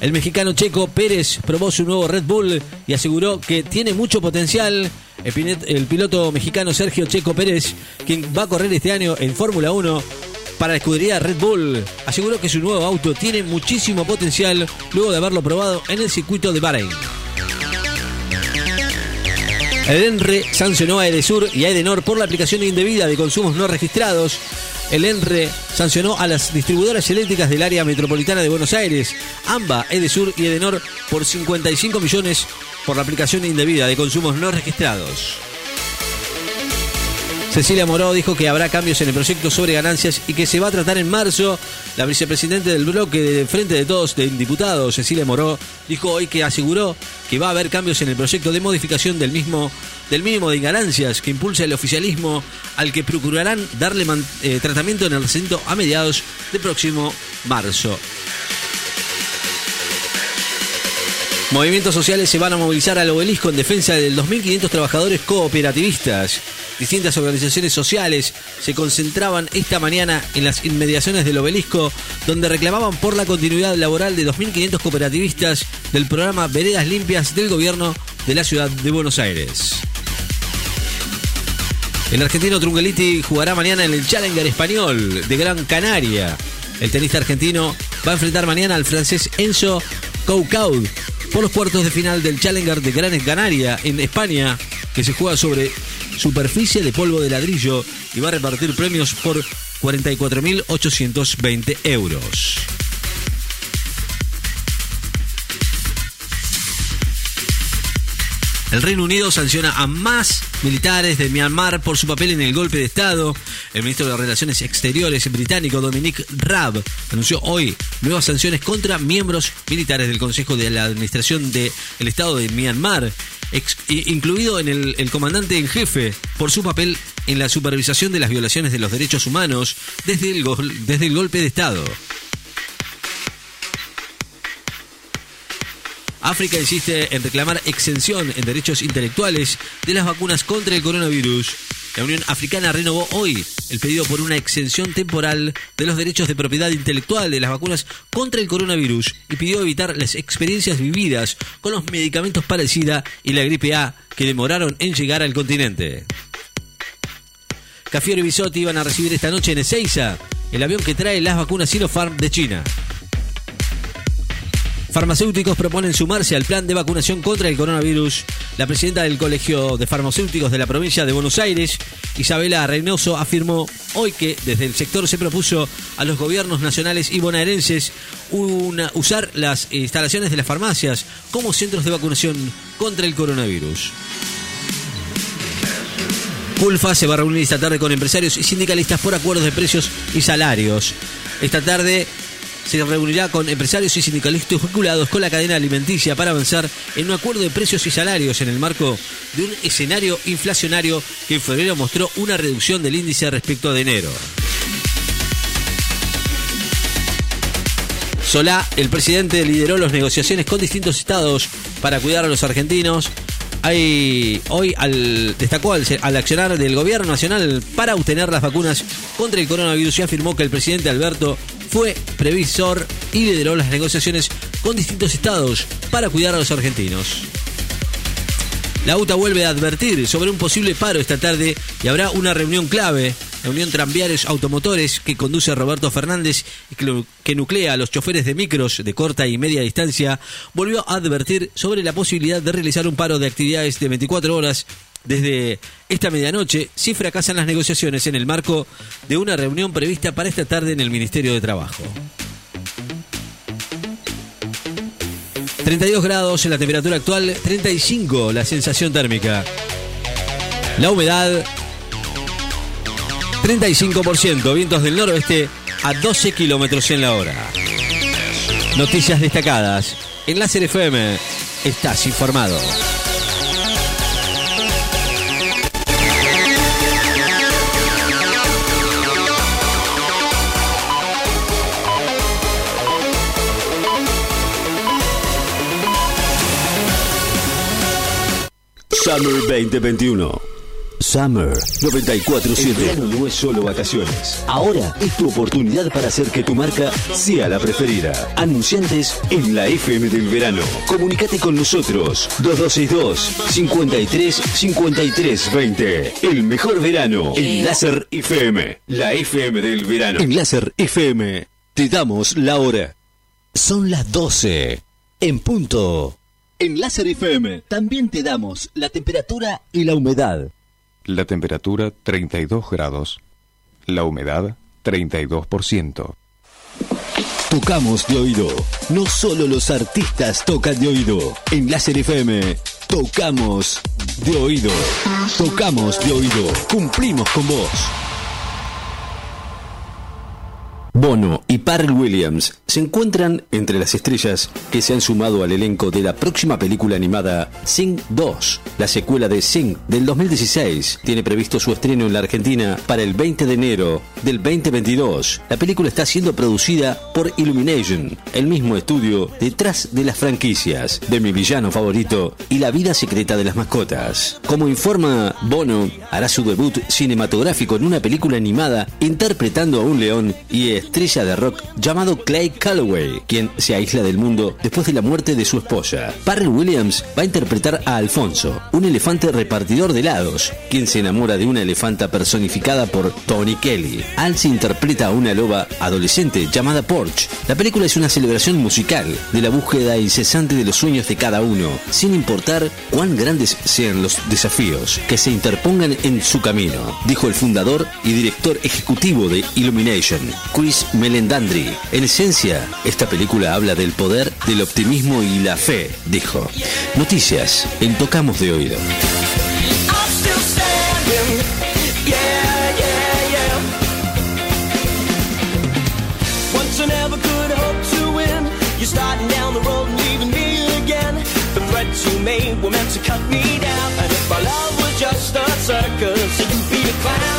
El mexicano Checo Pérez probó su nuevo Red Bull y aseguró que tiene mucho potencial. El, piloto mexicano Sergio Checo Pérez, quien va a correr este año en Fórmula 1 para la escudería Red Bull, aseguró que su nuevo auto tiene muchísimo potencial luego de haberlo probado en el circuito de Bahrein. El ENRE sancionó a Edesur y a por la aplicación indebida de consumos no registrados. El ENRE sancionó a las distribuidoras eléctricas del área metropolitana de Buenos Aires, AMBA, Edesur y Edenor, por 55 millones por la aplicación indebida de consumos no registrados. Cecilia Moró dijo que habrá cambios en el proyecto sobre ganancias y que se va a tratar en marzo. La vicepresidente del bloque de Frente de Todos de Diputados, Cecilia Moró, dijo hoy que aseguró que va a haber cambios en el proyecto de modificación del mismo del mínimo de ganancias que impulsa el oficialismo al que procurarán darle eh, tratamiento en el recinto a mediados del próximo marzo. Movimientos sociales se van a movilizar al obelisco en defensa de 2.500 trabajadores cooperativistas. Distintas organizaciones sociales se concentraban esta mañana en las inmediaciones del obelisco, donde reclamaban por la continuidad laboral de 2.500 cooperativistas del programa Veredas Limpias del gobierno de la ciudad de Buenos Aires. El argentino Trungeliti jugará mañana en el Challenger español de Gran Canaria. El tenista argentino va a enfrentar mañana al francés Enzo Coucaud por los cuartos de final del Challenger de Gran Canaria en España, que se juega sobre superficie de polvo de ladrillo y va a repartir premios por 44.820 euros. El Reino Unido sanciona a más militares de Myanmar por su papel en el golpe de Estado. El ministro de Relaciones Exteriores británico Dominic Raab anunció hoy nuevas sanciones contra miembros militares del Consejo de la Administración del Estado de Myanmar, incluido en el, comandante en jefe por su papel en la supervisación de las violaciones de los derechos humanos desde el golpe de Estado. África insiste en reclamar exención en derechos intelectuales de las vacunas contra el coronavirus. La Unión Africana renovó hoy el pedido por una exención temporal de los derechos de propiedad intelectual de las vacunas contra el coronavirus y pidió evitar las experiencias vividas con los medicamentos para y la gripe A que demoraron en llegar al continente. Cafiero y Bisotti iban a recibir esta noche en Ezeiza el avión que trae las vacunas Sinopharm de China. Farmacéuticos proponen sumarse al plan de vacunación contra el coronavirus. La presidenta del Colegio de Farmacéuticos de la provincia de Buenos Aires, Isabela Reynoso, afirmó hoy que desde el sector se propuso a los gobiernos nacionales y bonaerenses usar las instalaciones de las farmacias como centros de vacunación contra el coronavirus. Culfa se va a reunir esta tarde con empresarios y sindicalistas por acuerdos de precios y salarios. Esta tarde se reunirá con empresarios y sindicalistas vinculados con la cadena alimenticia para avanzar en un acuerdo de precios y salarios en el marco de un escenario inflacionario que en febrero mostró una reducción del índice respecto de enero. Solá, el presidente, lideró las negociaciones con distintos estados para cuidar a los argentinos. Hay, hoy destacó al, al accionar del gobierno nacional para obtener las vacunas contra el coronavirus y afirmó que el presidente Alberto fue previsor y lideró las negociaciones con distintos estados para cuidar a los argentinos. La UTA vuelve a advertir sobre un posible paro esta tarde y habrá una reunión clave, la Unión Tranviarios Automotores que conduce Roberto Fernández y que nuclea a los choferes de micros de corta y media distancia, volvió a advertir sobre la posibilidad de realizar un paro de actividades de 24 horas desde esta medianoche si fracasan las negociaciones en el marco de una reunión prevista para esta tarde en el Ministerio de Trabajo. 32 grados en la temperatura actual, 35 la sensación térmica. La humedad 35%, vientos del noroeste a 12 kilómetros en la hora. Noticias destacadas. En Láser FM estás informado. Summer 2021. Summer 947. El verano no es solo vacaciones. Ahora es tu oportunidad para hacer que tu marca sea la preferida. Anunciantes en la FM del verano. Comunicate con nosotros. 2262 53 53 20. El mejor verano en Láser FM. La FM del verano. En Láser FM te damos la hora. Son las 12. En punto. En Láser FM también te damos la temperatura y la humedad. La temperatura 32 grados. La humedad 32%. Tocamos de oído. No solo los artistas tocan de oído. En Láser FM, tocamos de oído. Tocamos de oído. Cumplimos con vos. Bono y Parrell Williams se encuentran entre las estrellas que se han sumado al elenco de la próxima película animada Sing 2. La secuela de Sing del 2016 tiene previsto su estreno en la Argentina para el 20 de enero del 2022. La película está siendo producida por Illumination, el mismo estudio detrás de las franquicias de mi villano favorito y la vida secreta de las mascotas. Como informa Bono, hará su debut cinematográfico en una película animada interpretando a un león y estrella de rock llamado Clay Calloway, quien se aísla del mundo después de la muerte de su esposa. Parrell Williams va a interpretar a Alfonso, un elefante repartidor de helados, quien se enamora de una elefanta personificada por Tony Kelly. Al se interpreta a una loba adolescente llamada Porch. La película es una celebración musical de la búsqueda incesante de los sueños de cada uno, sin importar cuán grandes sean los desafíos que se interpongan en su camino, dijo el fundador y director ejecutivo de Illumination, Melendandri. En esencia, esta película habla del poder, del optimismo y la fe, dijo. Noticias en Tocamos de Oído. You made were meant to cut me down. And if our love was just a circus, you'd be a clown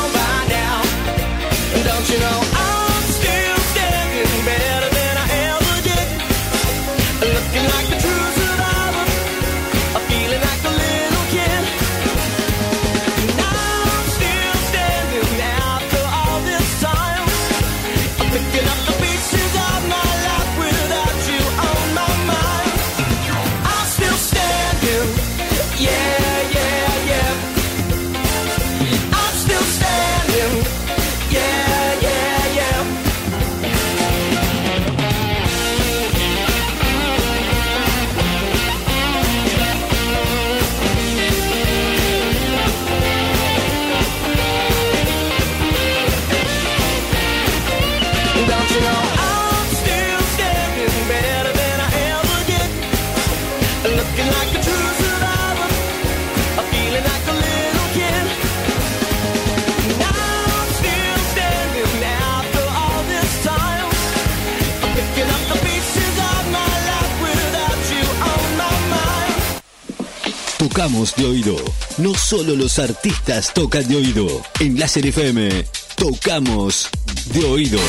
Tocamos de oído. No solo los artistas tocan de oído. En Láser FM, tocamos de oído.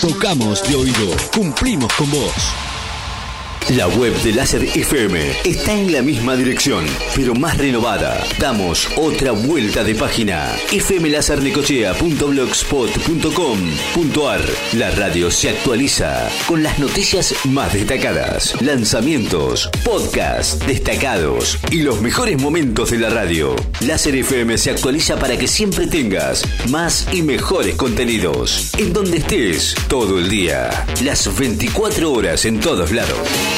Tocamos de oído. Cumplimos con vos. La web de Láser FM está en la misma dirección, pero más renovada. Damos otra vuelta de página. fmlasernecochea.blogspot.com.ar La radio se actualiza con las noticias más destacadas, lanzamientos, podcasts destacados y los mejores momentos de la radio. Láser FM se actualiza para que siempre tengas más y mejores contenidos. En donde estés, todo el día. Las 24 horas en todos lados.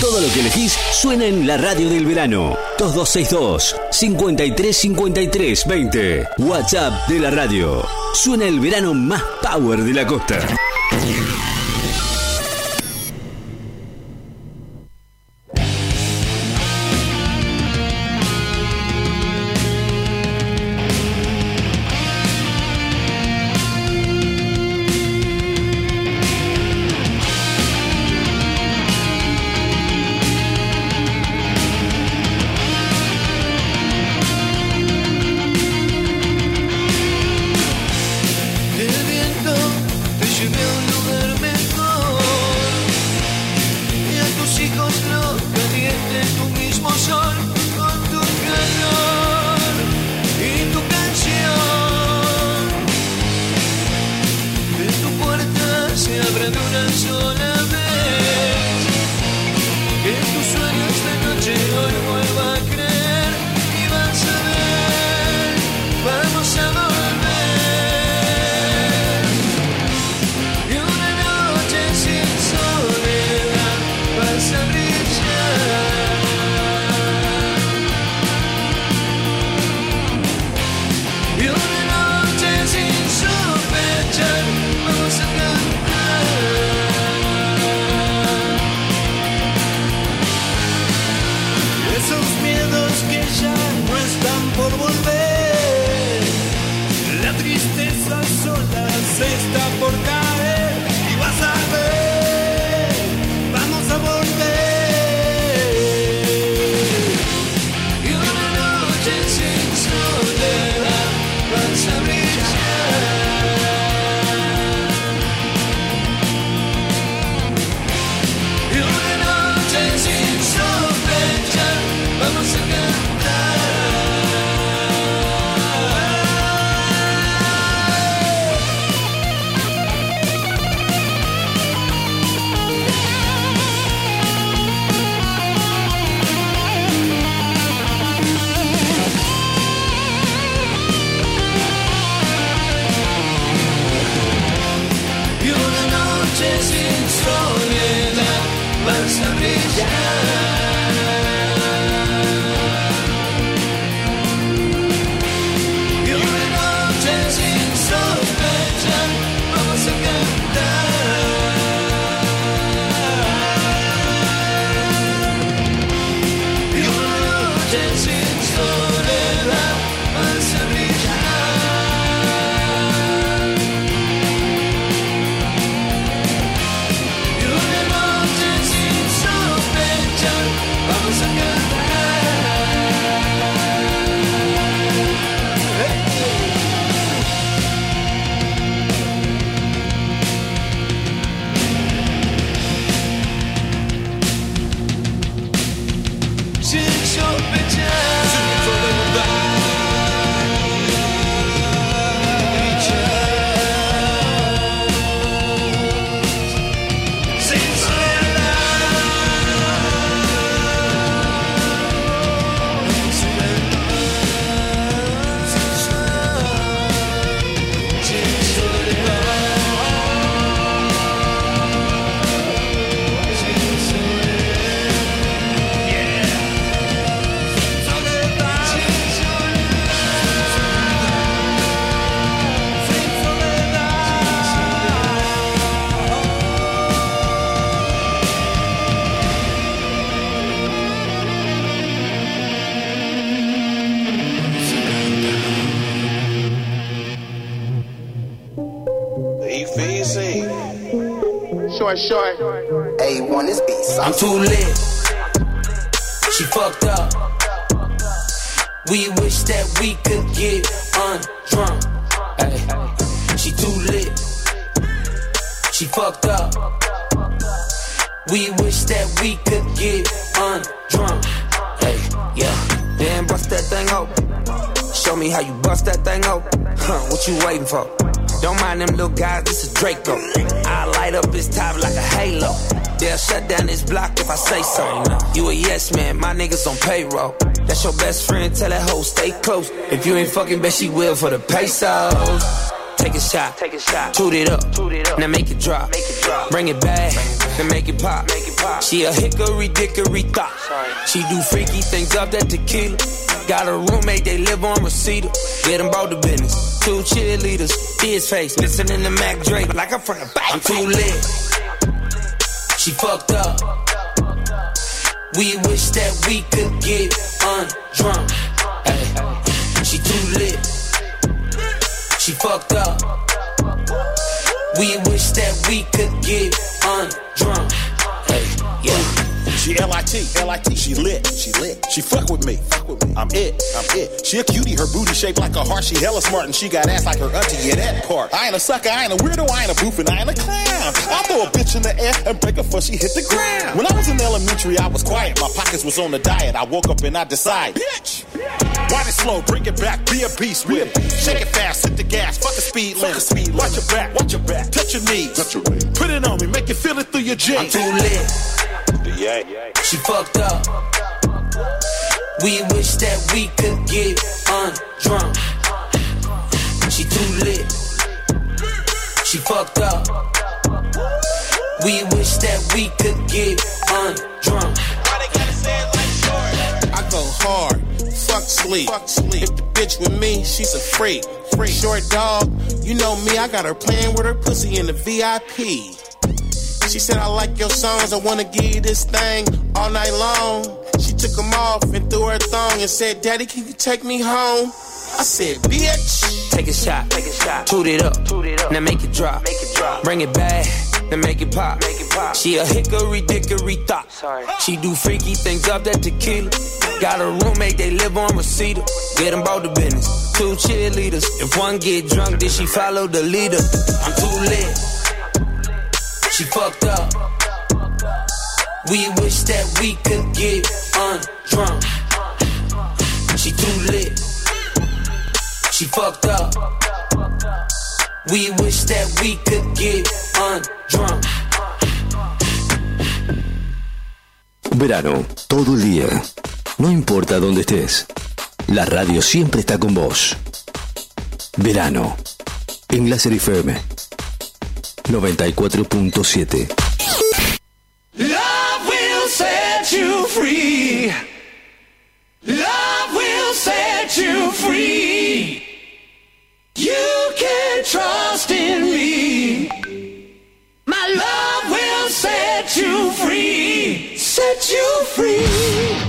Todo lo que elegís suena en la radio del verano. 2262 5353 20. WhatsApp de la radio. Suena el verano más power de la costa. Niggas on payroll. That's your best friend, tell that hoe stay close. If you ain't fucking, bet she will for the pesos. Take a shot, take a shot, toot it up, now make it drop, make it drop. Bring it back, then make it pop, make it pop. She a hickory dickory thought. She do freaky things up that tequila. Got a roommate, they live on Reseda. Get them both the business. Two cheerleaders, his face, listening to Mac Drake like I'm from the back. I'm too lit. She fucked up. We wish that we could get undrunk. Ay, she too lit. She fucked up. We wish that we could get undrunk. Hey, yeah. She L-I-T, L-I-T, she lit, she lit. She fuck with me, fuck with me. I'm it, I'm it. She a cutie, her booty shaped like a heart. She hella smart and she got ass like her auntie. Yeah, that part. I ain't a sucker, I ain't a weirdo, I ain't a boof and I ain't a clown. I throw a bitch in the air and break her before she hit the ground. When I was in elementary, I was quiet. My pockets was on the diet. I woke up and I decide, bitch. Wind it slow, bring it back, be a beast, be a beast. Shake it fast, hit the gas, fuck the speed limit. Speed watch your back, watch your back, touch your knees, touch your knees. Put it on me, make you feel it through your jeans. I'm too lit. Yeah. She fucked up. We wish that we could get undrunk. She too lit. She fucked up. We wish that we could get undrunk. I go hard, fuck sleep. If the bitch with me, she's a freak. Freak. Short dog, you know me, I got her playing with her pussy in the VIP. She said, I like your songs, I wanna give you this thing all night long. She took them off and threw her thong and said, Daddy, can you take me home? I said, bitch. Take a shot, take a shot, toot it up, toot it up. Now make it drop, make it drop. Bring it back, then make it pop, make it pop. She a hickory dickory thought. She do freaky things up that tequila. Got a roommate, they live on Reseda. Get them both the business. Two cheerleaders. If one get drunk, then she follow the leader. I'm too lit. She fucked up. We wish that we could get undrunk. She too lit. She fucked up. We wish that we could get undrunk. Verano, todo el día. No importa dónde estés. La radio siempre está con vos. Verano. En Láser FM. 94.7. Love will set you free. Love will set you free. You can trust in me. My love will set you free. Set you free.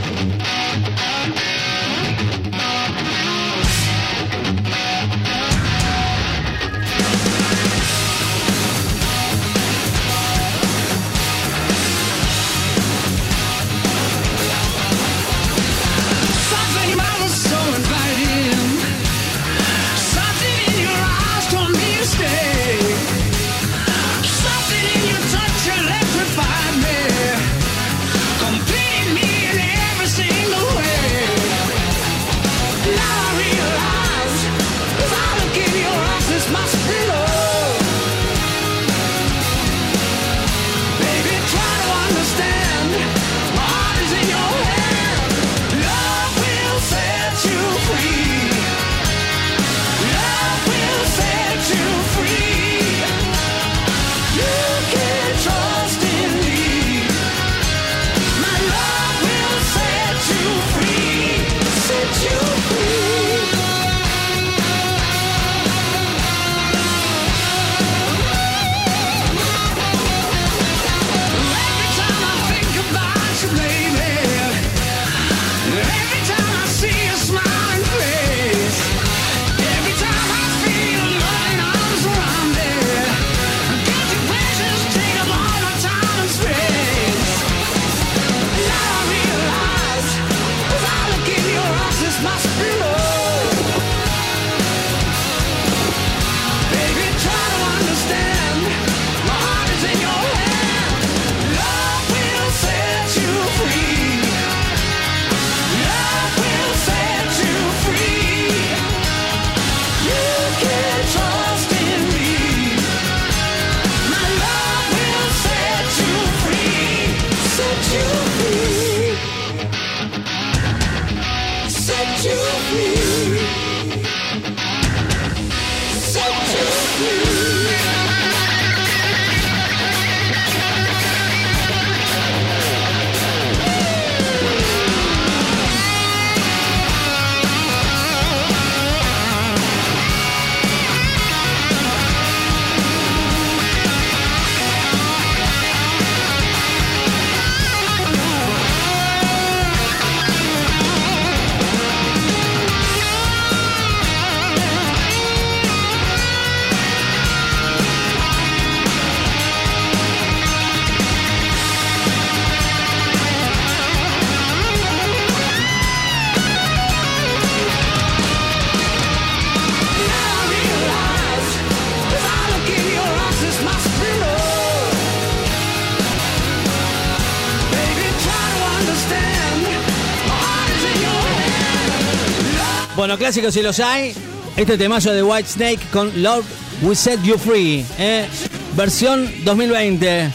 Clásicos si los hay. Este temazo de White Snake con Lord We Set You Free. ¿eh? Versión 2020.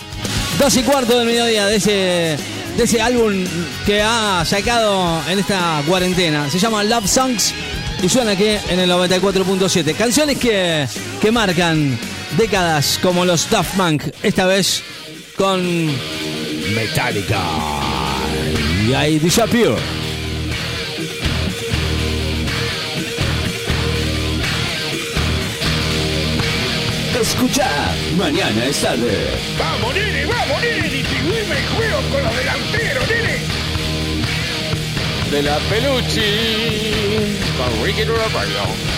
Dos y cuarto del mediodía de ese, de ese álbum que ha sacado en esta cuarentena. Se llama Love Songs y suena aquí en el 94.7. Canciones que, que marcan décadas como los Daft Punk. Esta vez con Metallica. Y I Disappear. Escucha, mañana es tarde. Vamos, nene, vamos, nene, distribuime el juego con los delanteros, nene. De la Pelucci con Ricky Rosario.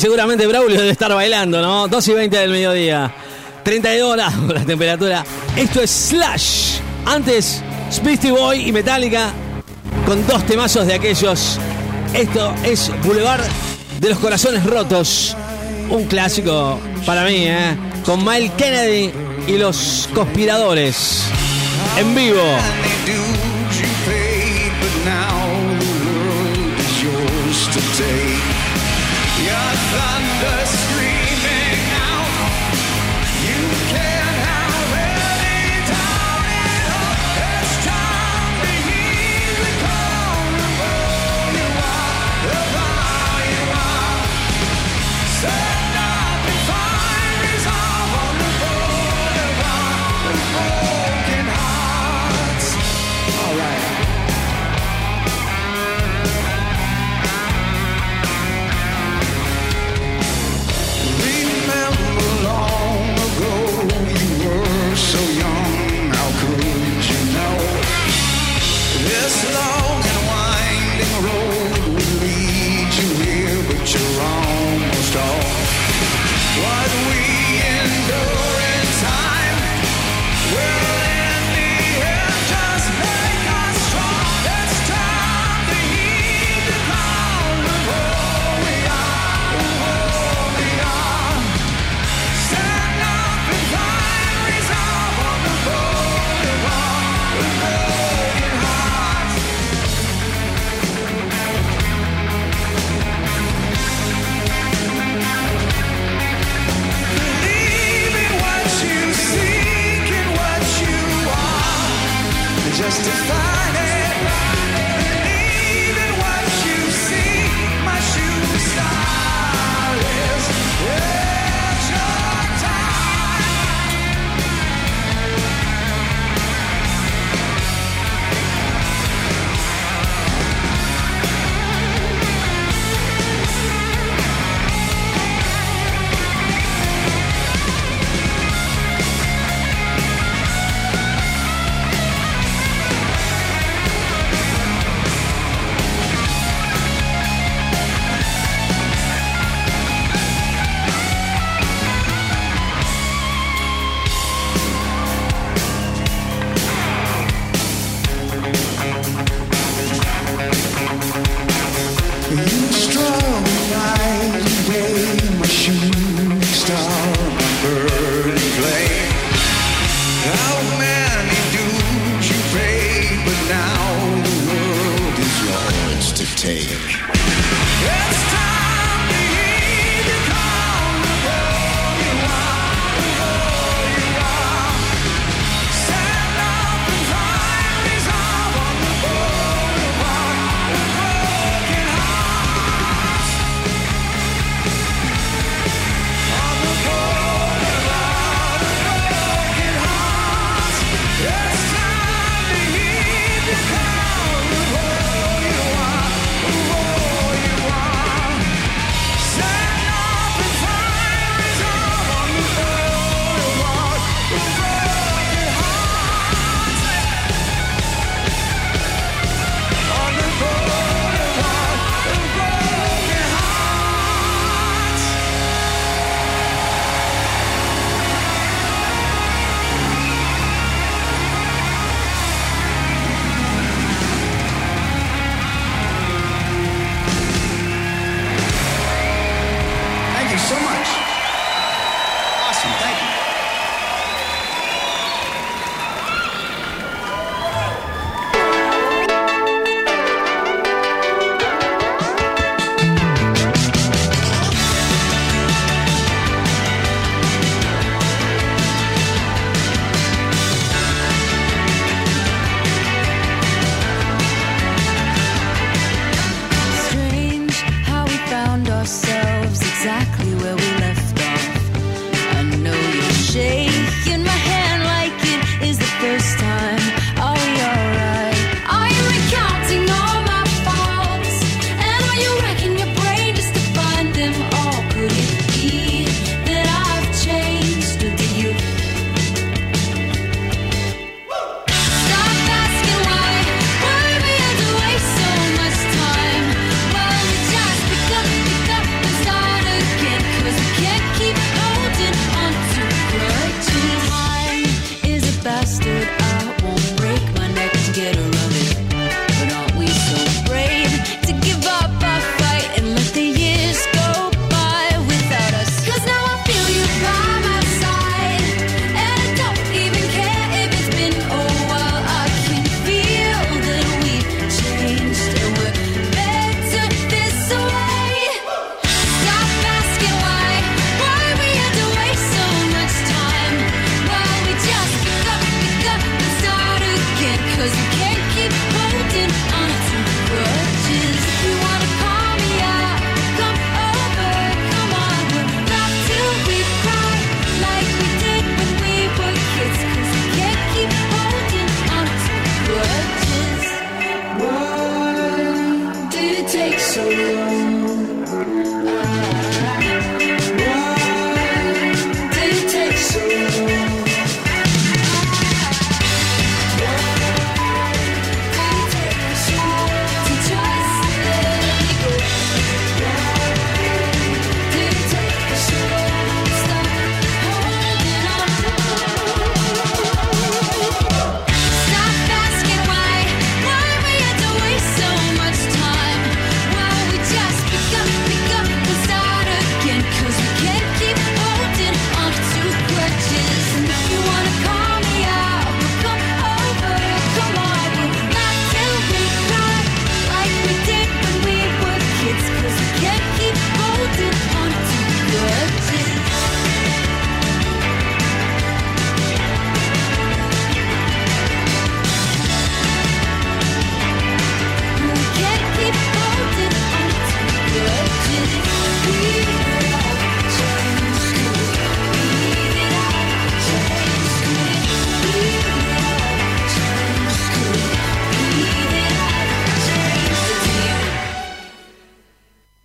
seguramente Braulio debe estar bailando, ¿no? 2 y 20 del mediodía. 32 grados la temperatura. Esto es Slash. Antes, Beastie Boy y Metallica con dos temazos de aquellos. Esto es Boulevard de los Corazones Rotos. Un clásico para mí, ¿eh? Con Mile Kennedy y los conspiradores. En vivo.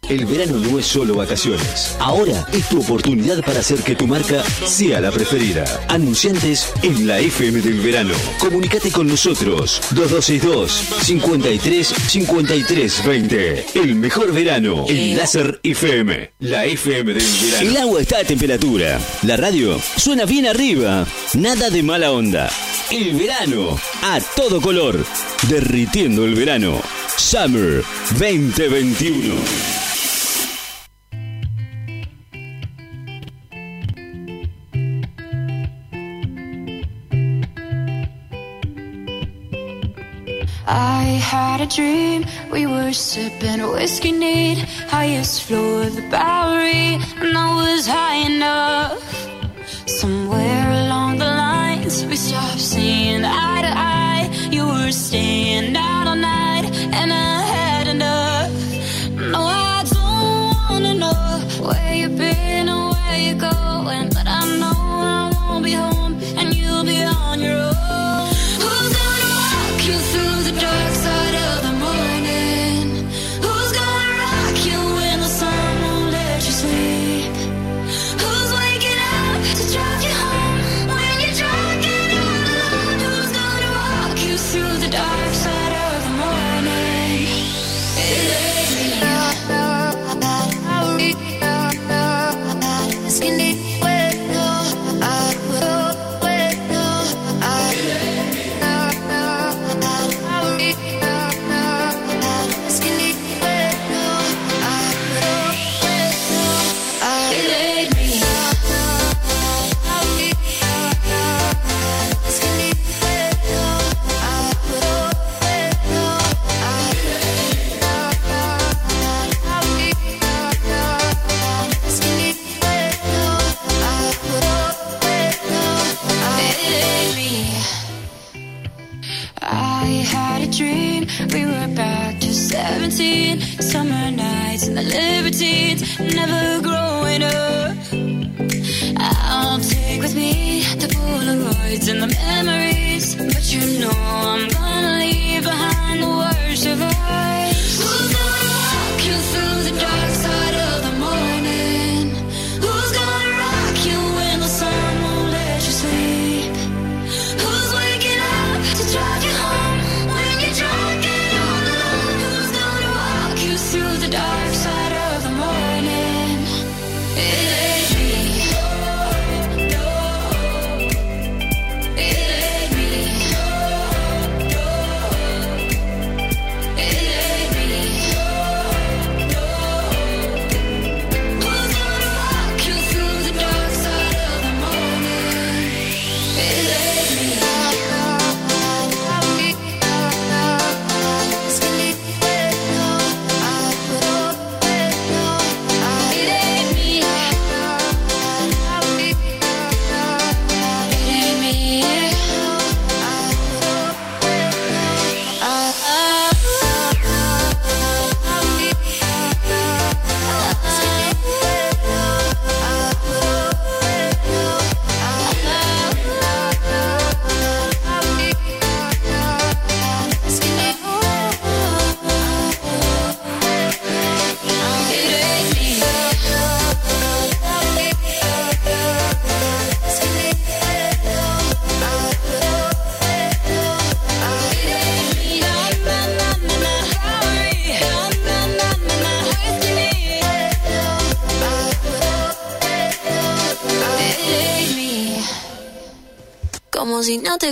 El verano no es solo vacaciones. Ahora es tu oportunidad para hacer que tu marca sea la preferida. Anunciantes en la FM del verano. Comunicate con nosotros. 2262 53 53 20. El mejor verano en Láser FM. La FM del verano. El agua está a temperatura. La radio suena bien arriba. Nada de mala onda. El verano a todo color. Derritiendo el verano. Summer 2021. I had a dream. We were sipping whiskey neat, highest floor of the Bowery, and I was high enough. Somewhere along the lines, we stopped seeing eye to eye. You were staying out all night, and I had enough. No, I don't wanna know where you've been never growing up. I'll take with me the Polaroids and the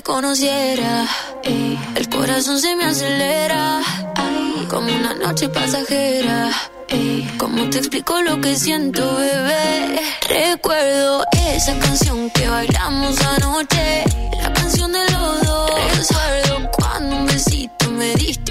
conociera, el corazón se me acelera, ay, como una noche pasajera. ey, ¿Cómo te explico lo que siento, bebé? Recuerdo esa canción que bailamos anoche, la canción de los dos. Recuerdo cuando un besito me diste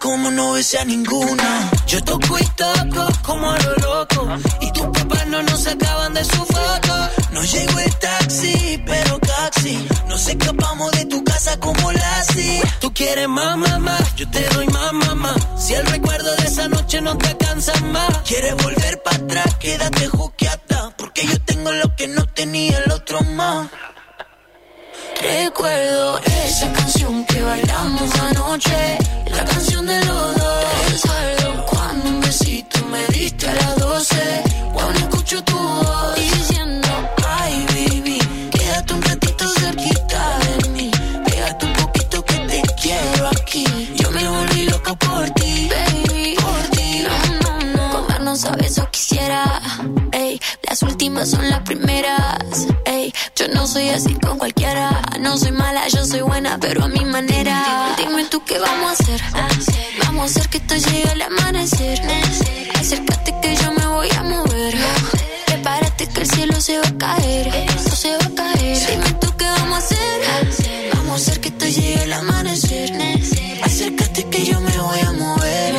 como no besé a ninguna. Yo toco y toco como a lo loco. Y tus papás no nos sacaban de su. No llegó el taxi, pero taxi. Nos escapamos de tu casa como Lassie. Tú quieres más, mamá, yo te doy más, mamá. Si el recuerdo de esa noche no te cansa más. Quieres volver para atrás, quédate juqueata. Porque yo tengo lo que no tenía el otro más. Recuerdo esa canción que bailamos anoche, la canción de los dos. Recuerdo cuando un besito me diste a las 12, cuando escucho tu voz diciendo, ay baby, quédate un ratito cerquita de mí, pégate un poquito que te quiero aquí. Yo me volví loca por ti, baby, por ti. No, no, no. Comernos a besos quisiera. Las últimas son las primeras. Ey, yo no soy así con cualquiera. No soy mala, yo soy buena, pero a mi manera. Dime tú qué vamos a hacer. Vamos a hacer que esto llegue al amanecer. Acércate que yo me voy a mover. Prepárate que el cielo se va a caer. Esto se va a caer. Dime tú qué vamos a hacer. Vamos a hacer que esto llegue al amanecer. Acércate que yo me voy a mover.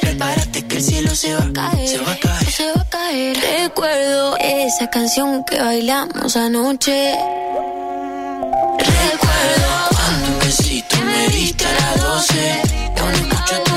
Prepárate que el cielo se va a caer. Se va a caer. Caer. Recuerdo esa canción que bailamos anoche. Recuerdo cuando un besito me diste a las 12. Cuando escucho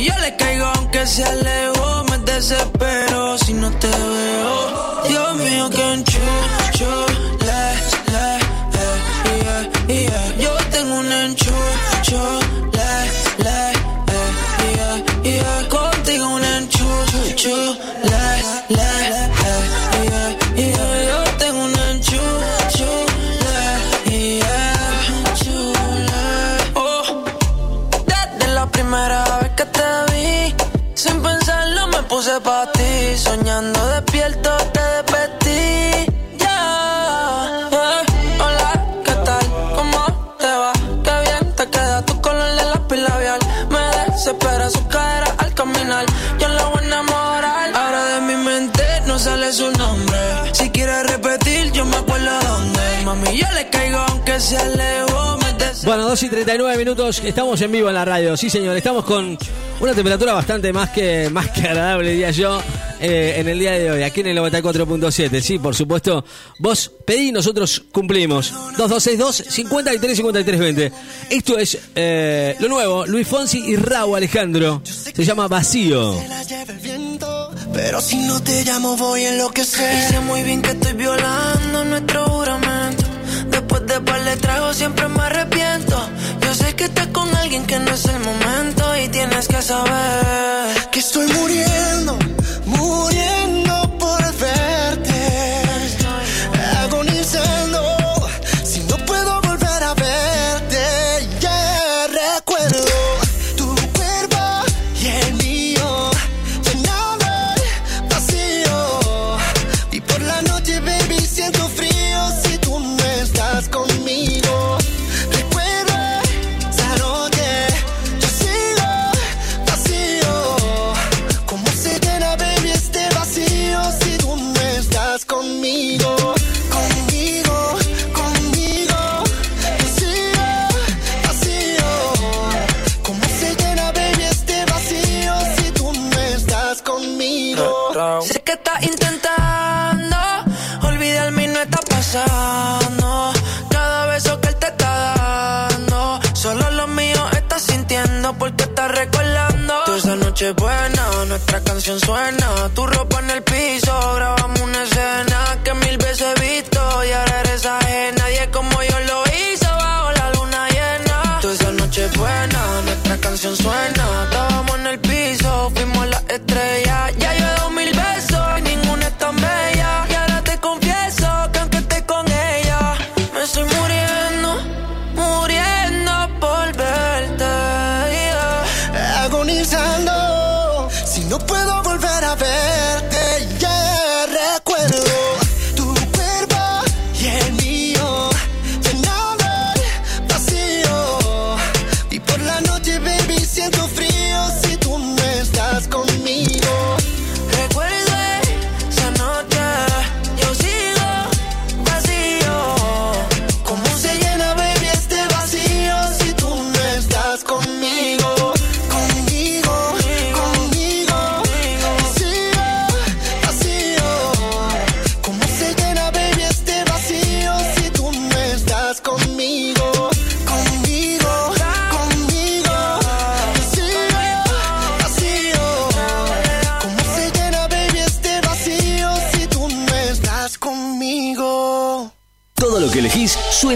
Mami, yo le caigo aunque se alejó. Me desespero si no te veo. Dios mío, que enchucho. Le, Soñando despierto te despertí. Ya, eh. Hola, ¿qué tal? ¿Cómo te va? Qué bien te queda tu color de lápiz labial. Me desespera su cadera al caminar. Yo la voy a enamorar. Ahora de mi mente no sale su nombre. Si quieres repetir, yo me acuerdo dónde. Mami, yo le caigo aunque se alejó. Bueno, 2 y 39 minutos, estamos en vivo en la radio, sí señor, estamos con una temperatura bastante más que, más que agradable, diría yo, eh, en el día de hoy, aquí en el 94.7, sí, por supuesto, vos pedí, nosotros cumplimos, 2262-535320, esto es eh, lo nuevo, Luis Fonsi y Raúl Alejandro, se llama Vacío. Pero si no te llamo voy a enloquecer. Y sé muy bien que estoy violando nuestro juramento Después de par de siempre me arrepiento. Yo sé que estás con alguien que no es el momento Y tienes que saber Que estoy muriendo, muriendo esa noche buena, nuestra canción suena. Tu ropa en el piso, grabamos una escena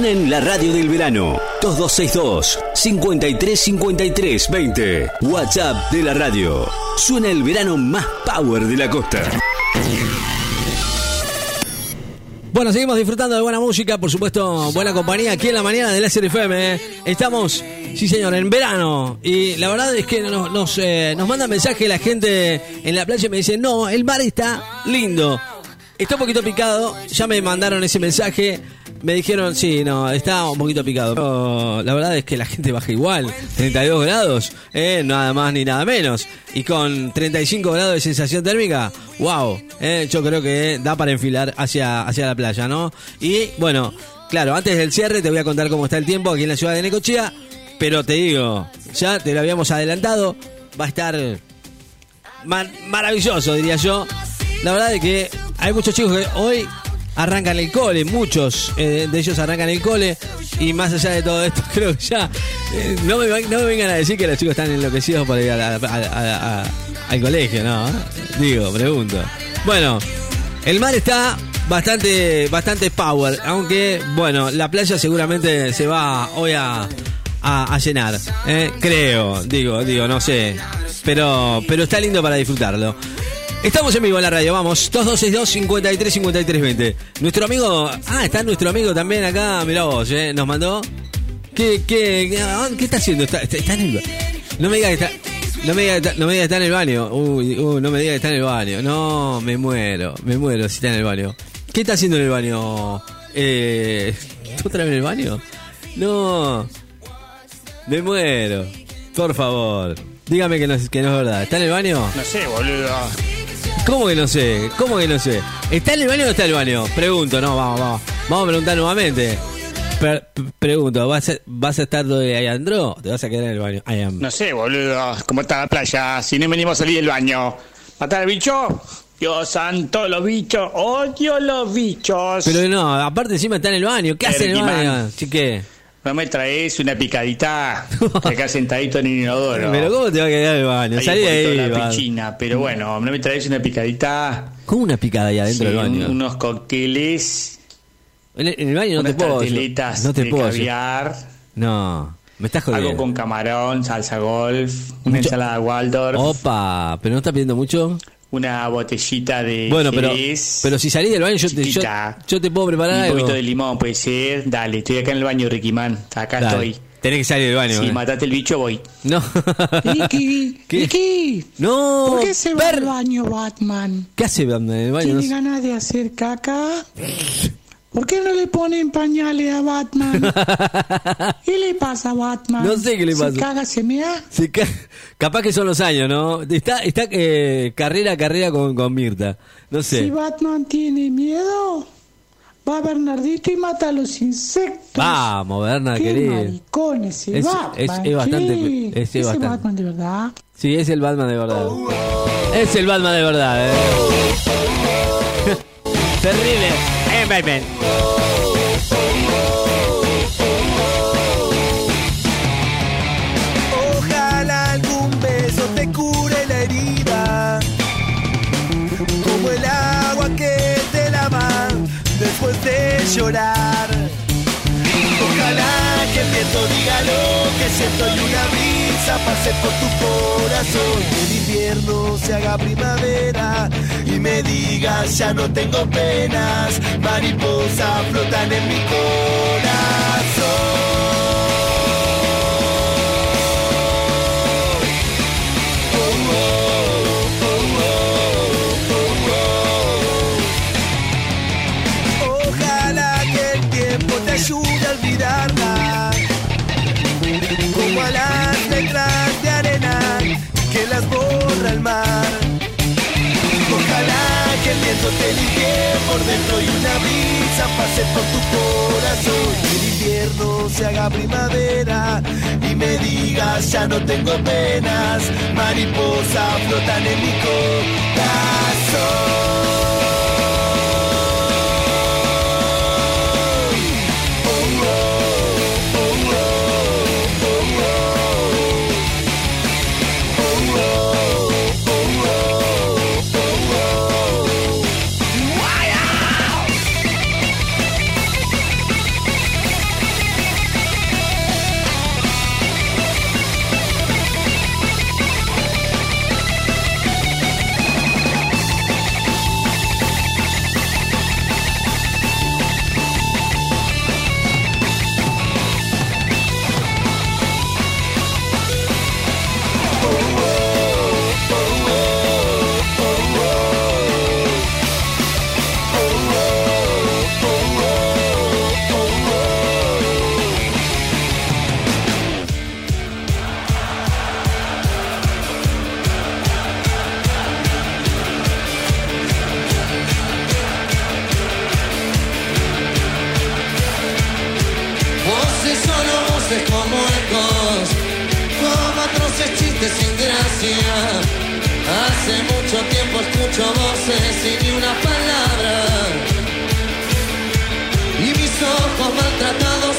en la radio del verano. 2262 5353 20. WhatsApp de la radio. Suena el verano más power de la costa. Bueno, seguimos disfrutando de buena música, por supuesto, buena compañía aquí en la mañana del SRFM. ¿eh? Estamos, sí señor, en verano. Y la verdad es que nos, nos, eh, nos manda mensaje la gente en la playa y me dice, no, el mar está lindo. Está un poquito picado, ya me mandaron ese mensaje. Me dijeron, sí, no, está un poquito picado. Pero la verdad es que la gente baja igual. 32 grados, eh, nada más ni nada menos. Y con 35 grados de sensación térmica, wow, eh, yo creo que da para enfilar hacia, hacia la playa, ¿no? Y bueno, claro, antes del cierre te voy a contar cómo está el tiempo aquí en la ciudad de Necochea. Pero te digo, ya te lo habíamos adelantado, va a estar mar- maravilloso, diría yo. La verdad es que hay muchos chicos que hoy arrancan el cole, muchos eh, de ellos arrancan el cole y más allá de todo esto, <laughs> creo que ya eh, no, me, no me vengan a decir que los chicos están enloquecidos por ir a a- a- al colegio, ¿no? Digo, pregunto. Bueno, el mar está bastante, bastante power, aunque bueno, la playa seguramente se va hoy a llenar, ¿eh? creo, digo, digo, no sé, pero, pero está lindo para disfrutarlo. Estamos en vivo en la radio, vamos, 2262-535320. Nuestro amigo, ah, está nuestro amigo también acá, mira vos, ¿eh? nos mandó. ¿Qué, qué, qué, ah, qué está haciendo? Está, está- en el... No me diga que está... No me diga que está, no me diga que está en el baño. Uy, uy, no me diga que está en el baño. No, me muero, me muero si está en el baño. ¿Qué está haciendo en el baño? Eh, ¿Otra vez en el baño? No, me muero. Por favor, dígame que no, que no es verdad. ¿Está en el baño? No sé, boludo. ¿Cómo que no sé? ¿Cómo que no sé? ¿Está en el baño o no está en el baño? Pregunto, no, vamos, vamos. Vamos a preguntar nuevamente. Per- pregunto, ¿vas a, ¿vas a estar de ahí Andro? o ¿Te vas a quedar en el baño? I am. No sé, boludo. ¿Cómo está la playa? Si no venimos a salir del baño. ¿Matar al bicho? Dios santo, los bichos. Odio los bichos. Pero no, aparte encima está en el baño. ¿Qué hace en el baño? Chique. No me traes una picadita acá sentadito en el inodoro. Pero ¿cómo te va a quedar el baño? Salí de ahí. va. Pero bueno, no me traes una picadita. ¿Cómo una picada ahí adentro Sí, del baño? un- unos cócteles. En el, en el baño no unas te puedo. No te de puedo. caviar. No, me estás jodiendo. Algo con camarón, salsa golf, una Mucho- ensalada Waldorf, Opa, pero no estás pidiendo mucho. Una botellita de Bueno, pero, Jerez, pero si salís del baño, yo te, yo, yo te puedo preparar un algo. poquito de limón, puede ser. Dale, estoy acá en el baño, Ricky Man. Acá Dale, estoy. Tenés que salir del baño. Si eh. matate el bicho, voy. No. <laughs> Ricky, <laughs> ¿Qué? Ricky, No. ¿por qué se va al baño Batman? ¿Qué hace Batman en el baño? ¿Tiene ganas de hacer caca? ¿Por qué no le ponen pañales a Batman? <laughs> ¿Qué le pasa a Batman? No sé qué le ¿Se pasa. caga, se mea? Ca- capaz que son los años, ¿no? Está, está eh, carrera a carrera con, con Mirta. No sé. Si Batman tiene miedo, va Bernardito y mata a los insectos. Vamos, Berna, Qué querido. maricón ese Es- Batman. es- es bastante- es- es bastante. Batman de verdad. Sí, es el Batman de verdad. Es el Batman de verdad, eh. Terrible. Eh, Batman. Ojalá algún beso te cure la herida. Como el agua que te lava después de llorar. Ojalá que el viento diga lo que siento y una brisa pase por tu corazón. Que el invierno se haga primavera me digas ya no tengo penas. Mariposas flotan en mi corazón. Te limpie por dentro y una brisa pase por tu corazón. Que el invierno se haga primavera y me digas ya no tengo penas. Mariposa flotan en mi corazón. Sin gracia. Hace mucho tiempo escucho voces y ni una palabra. Y mis ojos maltratados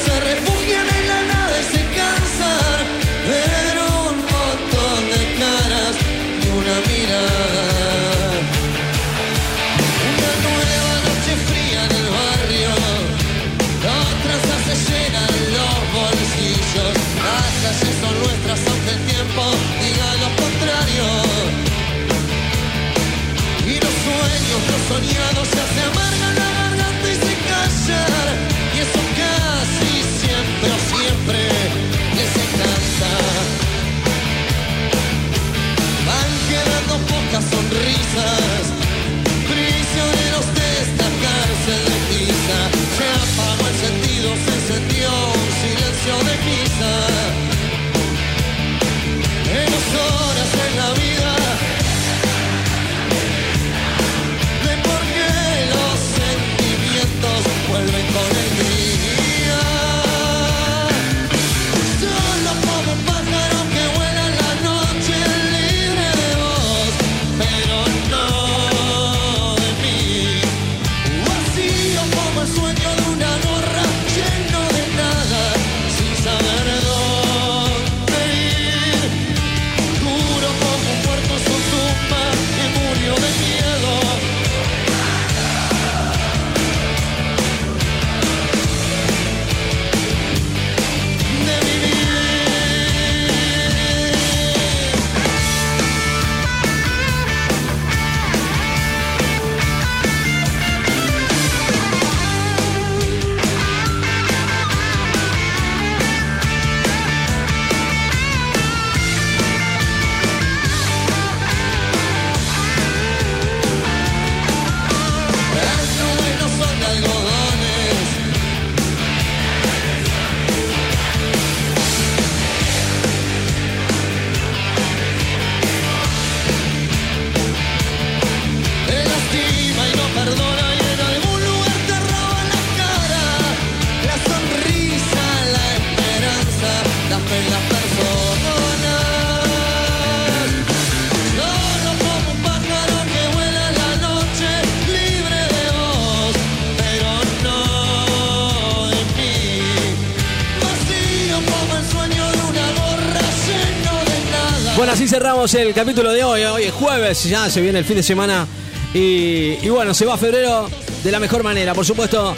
el capítulo de hoy. Hoy es jueves, ya se viene el fin de semana. Y, bueno, se va febrero de la mejor manera. Por supuesto,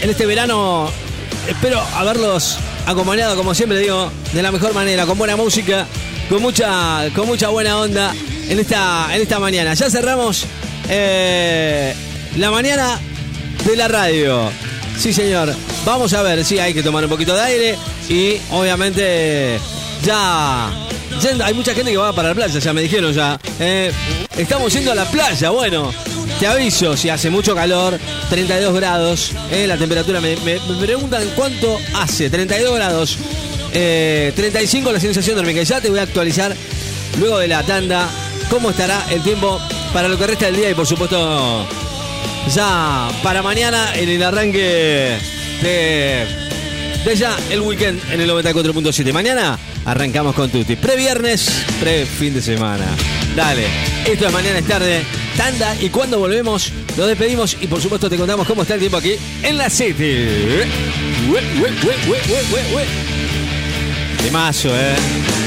en este verano espero haberlos acompañado, como siempre digo, de la mejor manera, con buena música, con mucha, con mucha buena onda en esta, en esta mañana. Ya cerramos eh, la mañana de la radio. Sí, señor. Vamos a ver, sí, hay que tomar un poquito de aire y obviamente ya hay mucha gente que va para la playa, ya me dijeron ya. Eh, estamos yendo a la playa, bueno. Te aviso, si hace mucho calor, 32 grados, eh, la temperatura, me, me- me preguntan cuánto hace, 32 grados, eh, 35 la sensación térmica. Ya te voy a actualizar luego de la tanda cómo estará el tiempo para lo que resta del día y por supuesto ya para mañana en el arranque de ya el weekend en el 94.7. Mañana arrancamos con Tutti. Pre-viernes, pre-fin de semana. Dale, esto es mañana es tarde, tanda y cuando volvemos nos despedimos y por supuesto te contamos cómo está el tiempo aquí en la City. Temazo, eh.